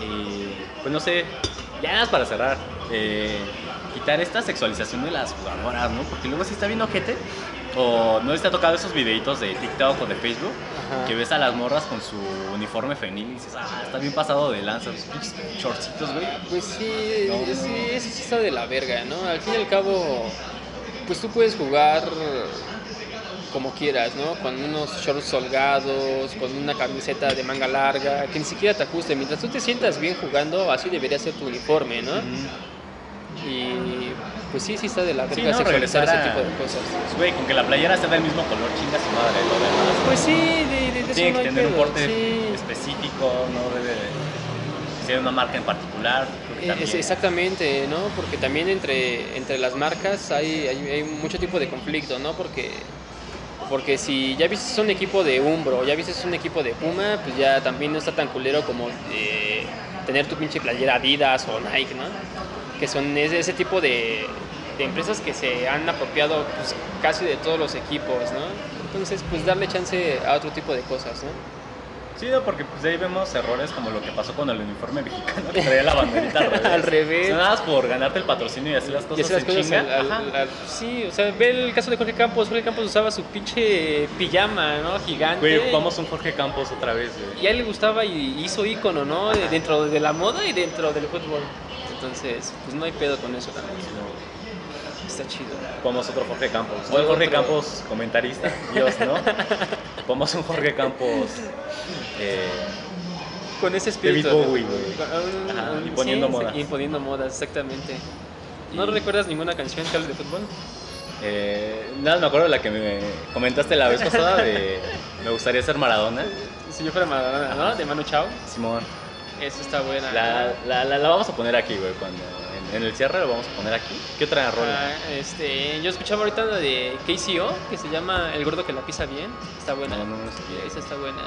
Y pues no sé, ya nada más para cerrar. eh, quitar esta sexualización de las jugadoras, ¿no? Porque luego si está viendo gente o no les ha tocado esos videitos de TikTok o de Facebook Ajá. que ves a las morras con su uniforme femenil y dices, ah, está bien pasado de lanza, pinches shortcitos, güey. Pues sí, No. sí, eso sí está de la verga, ¿no? Al fin y al cabo, pues tú puedes jugar como quieras, ¿no? Con unos shorts holgados, con una camiseta de manga larga, que ni siquiera te ajuste. Mientras tú te sientas bien jugando, así debería ser tu uniforme, ¿no? Y pues sí, sí está de la Sí, verga ¿no? sexualizar ese a- tipo de cosas. Güey, con que la playera sea del mismo color, chinga su madre, lo demás. Pues sí, de, de, Tiene que tener un corte sí. específico, no debe ser una marca en particular. Eh, es- exactamente, ¿no? Porque también entre, entre las marcas hay, hay, hay mucho tipo de conflicto, ¿no? Porque, porque si ya viste un equipo de Umbro, ya viste un equipo de Puma, pues ya también no está tan culero como eh, tener tu pinche playera Adidas o Nike, ¿no? Que son ese, ese tipo de, de empresas que se han apropiado pues, casi de todos los equipos, ¿no? Entonces, pues darle chance a otro tipo de cosas, ¿no? Porque pues ahí vemos errores como lo que pasó con el uniforme mexicano, que traía la banderita al revés. Al revés. O sea, nada más por ganarte el patrocinio y hacer las cosas hacer las en cosas chinga. al- al- Ajá. al- sí, o sea, ve el caso de Jorge Campos. Jorge Campos usaba su pinche pijama, ¿no? Gigante. Güey, ocupamos un Jorge Campos otra vez, güey. Y a él le gustaba y hizo ícono, ¿no? De- dentro de la moda y dentro del fútbol. Entonces, pues no hay pedo con eso también. Está chido. Ocupamos otro Jorge Campos. O el Jorge Otro. Campos comentarista, Dios, ¿no? Ocupamos un Jorge Campos eh, Con ese espíritu. David Bowie, güey. Imponiendo sí, modas. Imponiendo modas, exactamente. ¿No Y- recuerdas ninguna canción que hable de fútbol? eh, nada, me acuerdo de la que me comentaste la vez pasada de Me gustaría ser Maradona. Si yo fuera Maradona, ¿no? De Manu Chao. Simón. Eso está buena. La, la, la, la vamos a poner aquí, güey. Cuando en, en el cierre lo vamos a poner aquí. ¿Qué otra rola? Ah, este, yo escuchaba ahorita la de KCO, que se llama El gordo que la pisa bien. Está buena. No, no, no. Esa está buena.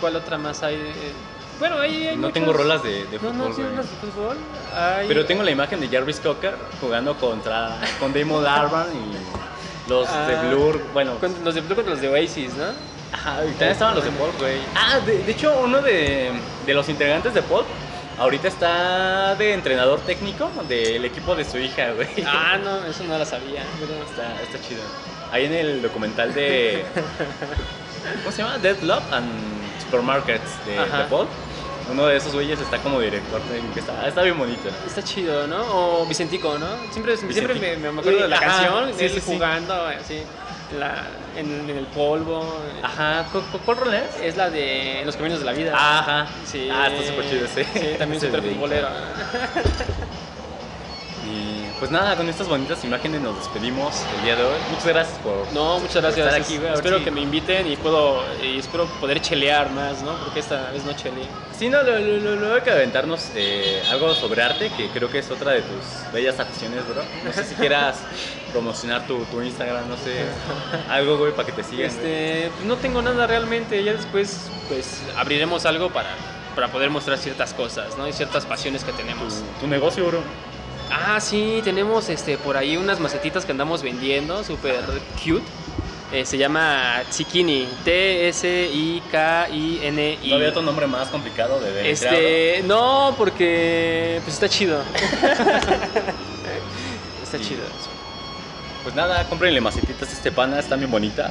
¿Cuál otra más hay? Eh, Bueno, hay, hay No muchos- tengo rolas de, de No, fútbol, no, güey. tienes rolas de fútbol. Hay- Pero tengo la imagen de Jarvis Cocker jugando contra con Damon Albarn y los Ah, de Blur. Bueno, con- los de Blue contra los de Oasis, ¿no? ajá, también estaban los de Paul, güey. Ah, de, de hecho, uno de, de los integrantes de Paul ahorita está de entrenador técnico del equipo de su hija, güey. Ah, no, eso no la sabía. Está, está chido. Ahí en el documental de. ¿Cómo se llama? Dead Love and Supermarkets de, Ajá. de Paul. Uno de esos güeyes está como director. Está, está bien bonito. Está chido, ¿no? O Vicentico, ¿no? Siempre, siempre me, me acuerdo de la Ajá, canción, sí, él sí, jugando así, la- en, en el polvo. Ajá, ¿cu- cu- ¿cuál rol es? Es la de Los Caminos de la Vida. Ajá. Sí. Ah, está súper chido ese. Sí, también súper de- futbolero. Y pues nada, con estas bonitas imágenes nos despedimos el día de hoy. Muchas gracias por. No, muchas gracias. estar aquí, güey, espero que me inviten y puedo y espero poder chelear más, ¿no? Porque esta vez no cheleé. Sí, no, lo- lo- lo- hay que aventarnos eh, algo sobre arte, que creo que es otra de tus bellas aficiones, bro. No sé si quieras promocionar tu, tu Instagram, no sé, algo, güey, para que te sigan. Este, pues no tengo nada realmente. Ya después, pues abriremos algo para, para poder mostrar ciertas cosas, ¿no? Y ciertas pasiones que tenemos. Tu, tu negocio, bro. Ah, sí, tenemos este por ahí unas macetitas que andamos vendiendo, súper cute. Eh, se llama Tsikini, T-S-I-K-I-N-I. No había otro nombre más complicado de de- Este, no, porque pues está chido. está Sí. chido. Pues nada, cómprenle macetitas a este pana, están bien bonitas.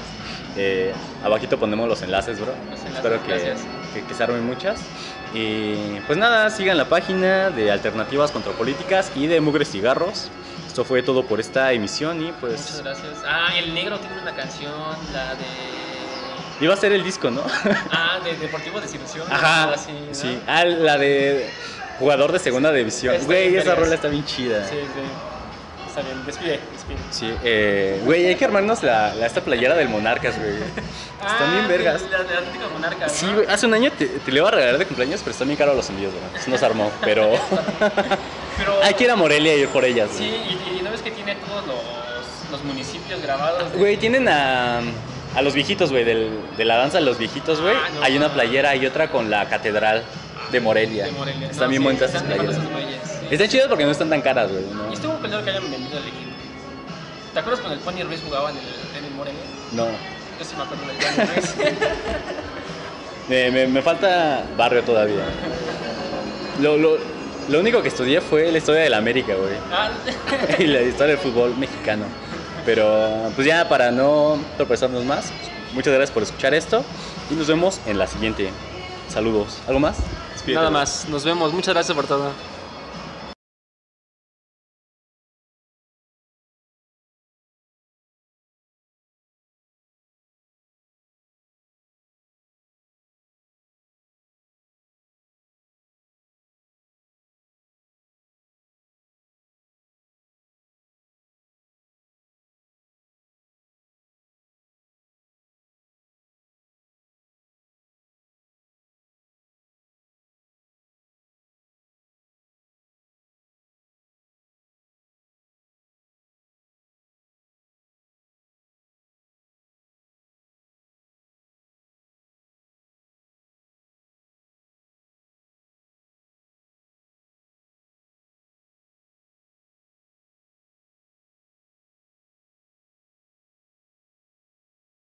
Eh, abajito ponemos los enlaces, bro. Los enlaces, Espero que, gracias. Que, que se armen muchas. Y pues nada, sigan la página de Alternativas contra Políticas y de Mugres Cigarros. Esto fue todo por esta emisión y Muchas pues gracias. Ah, el negro tiene una canción, la de iba a ser el disco, ¿no? Ah, de Deportivo Desilusión. Ajá, así, ¿no? sí. Ah, la de jugador de segunda división. Está Güey, esa rola está bien chida. Sí, sí. Está bien, despide, despide. Sí, eh, güey, hay que armarnos la, la- esta playera del Monarcas, güey. Están bien vergas. Ah, La de Atlético Monarcas. Sí, güey, hace un año te, te le iba a regalar de cumpleaños, pero están bien caros los envíos, güey. Nos armó, pero Pero, hay que ir a Morelia y ir por ellas, Sí, güey. y, y no ves que tiene todos los, los municipios grabados. de- Güey, tienen a, a los viejitos, güey, del- de la danza de los viejitos, güey. Ah, no. Hay una playera y otra con la catedral de Morelia. de Morelia. Están bien sí, bonitas esas playeras. Están chidas porque no están tan caras, güey. ¿no? Y estuvo peleado que hayan vendido el equipo. ¿Te acuerdas cuando el Pony Ruiz jugaba en el, en el Morelia? No. Yo sí me acuerdo del Pony Ruiz. Me, me- me falta barrio todavía. Lo, lo, lo único que estudié fue la historia de la América, güey. ah, y la historia del fútbol mexicano. Pero pues ya para no tropezarnos más, muchas gracias por escuchar esto y nos vemos en la siguiente. Saludos. ¿Algo más? Despídete, nada más. Nos vemos. Muchas gracias por todo.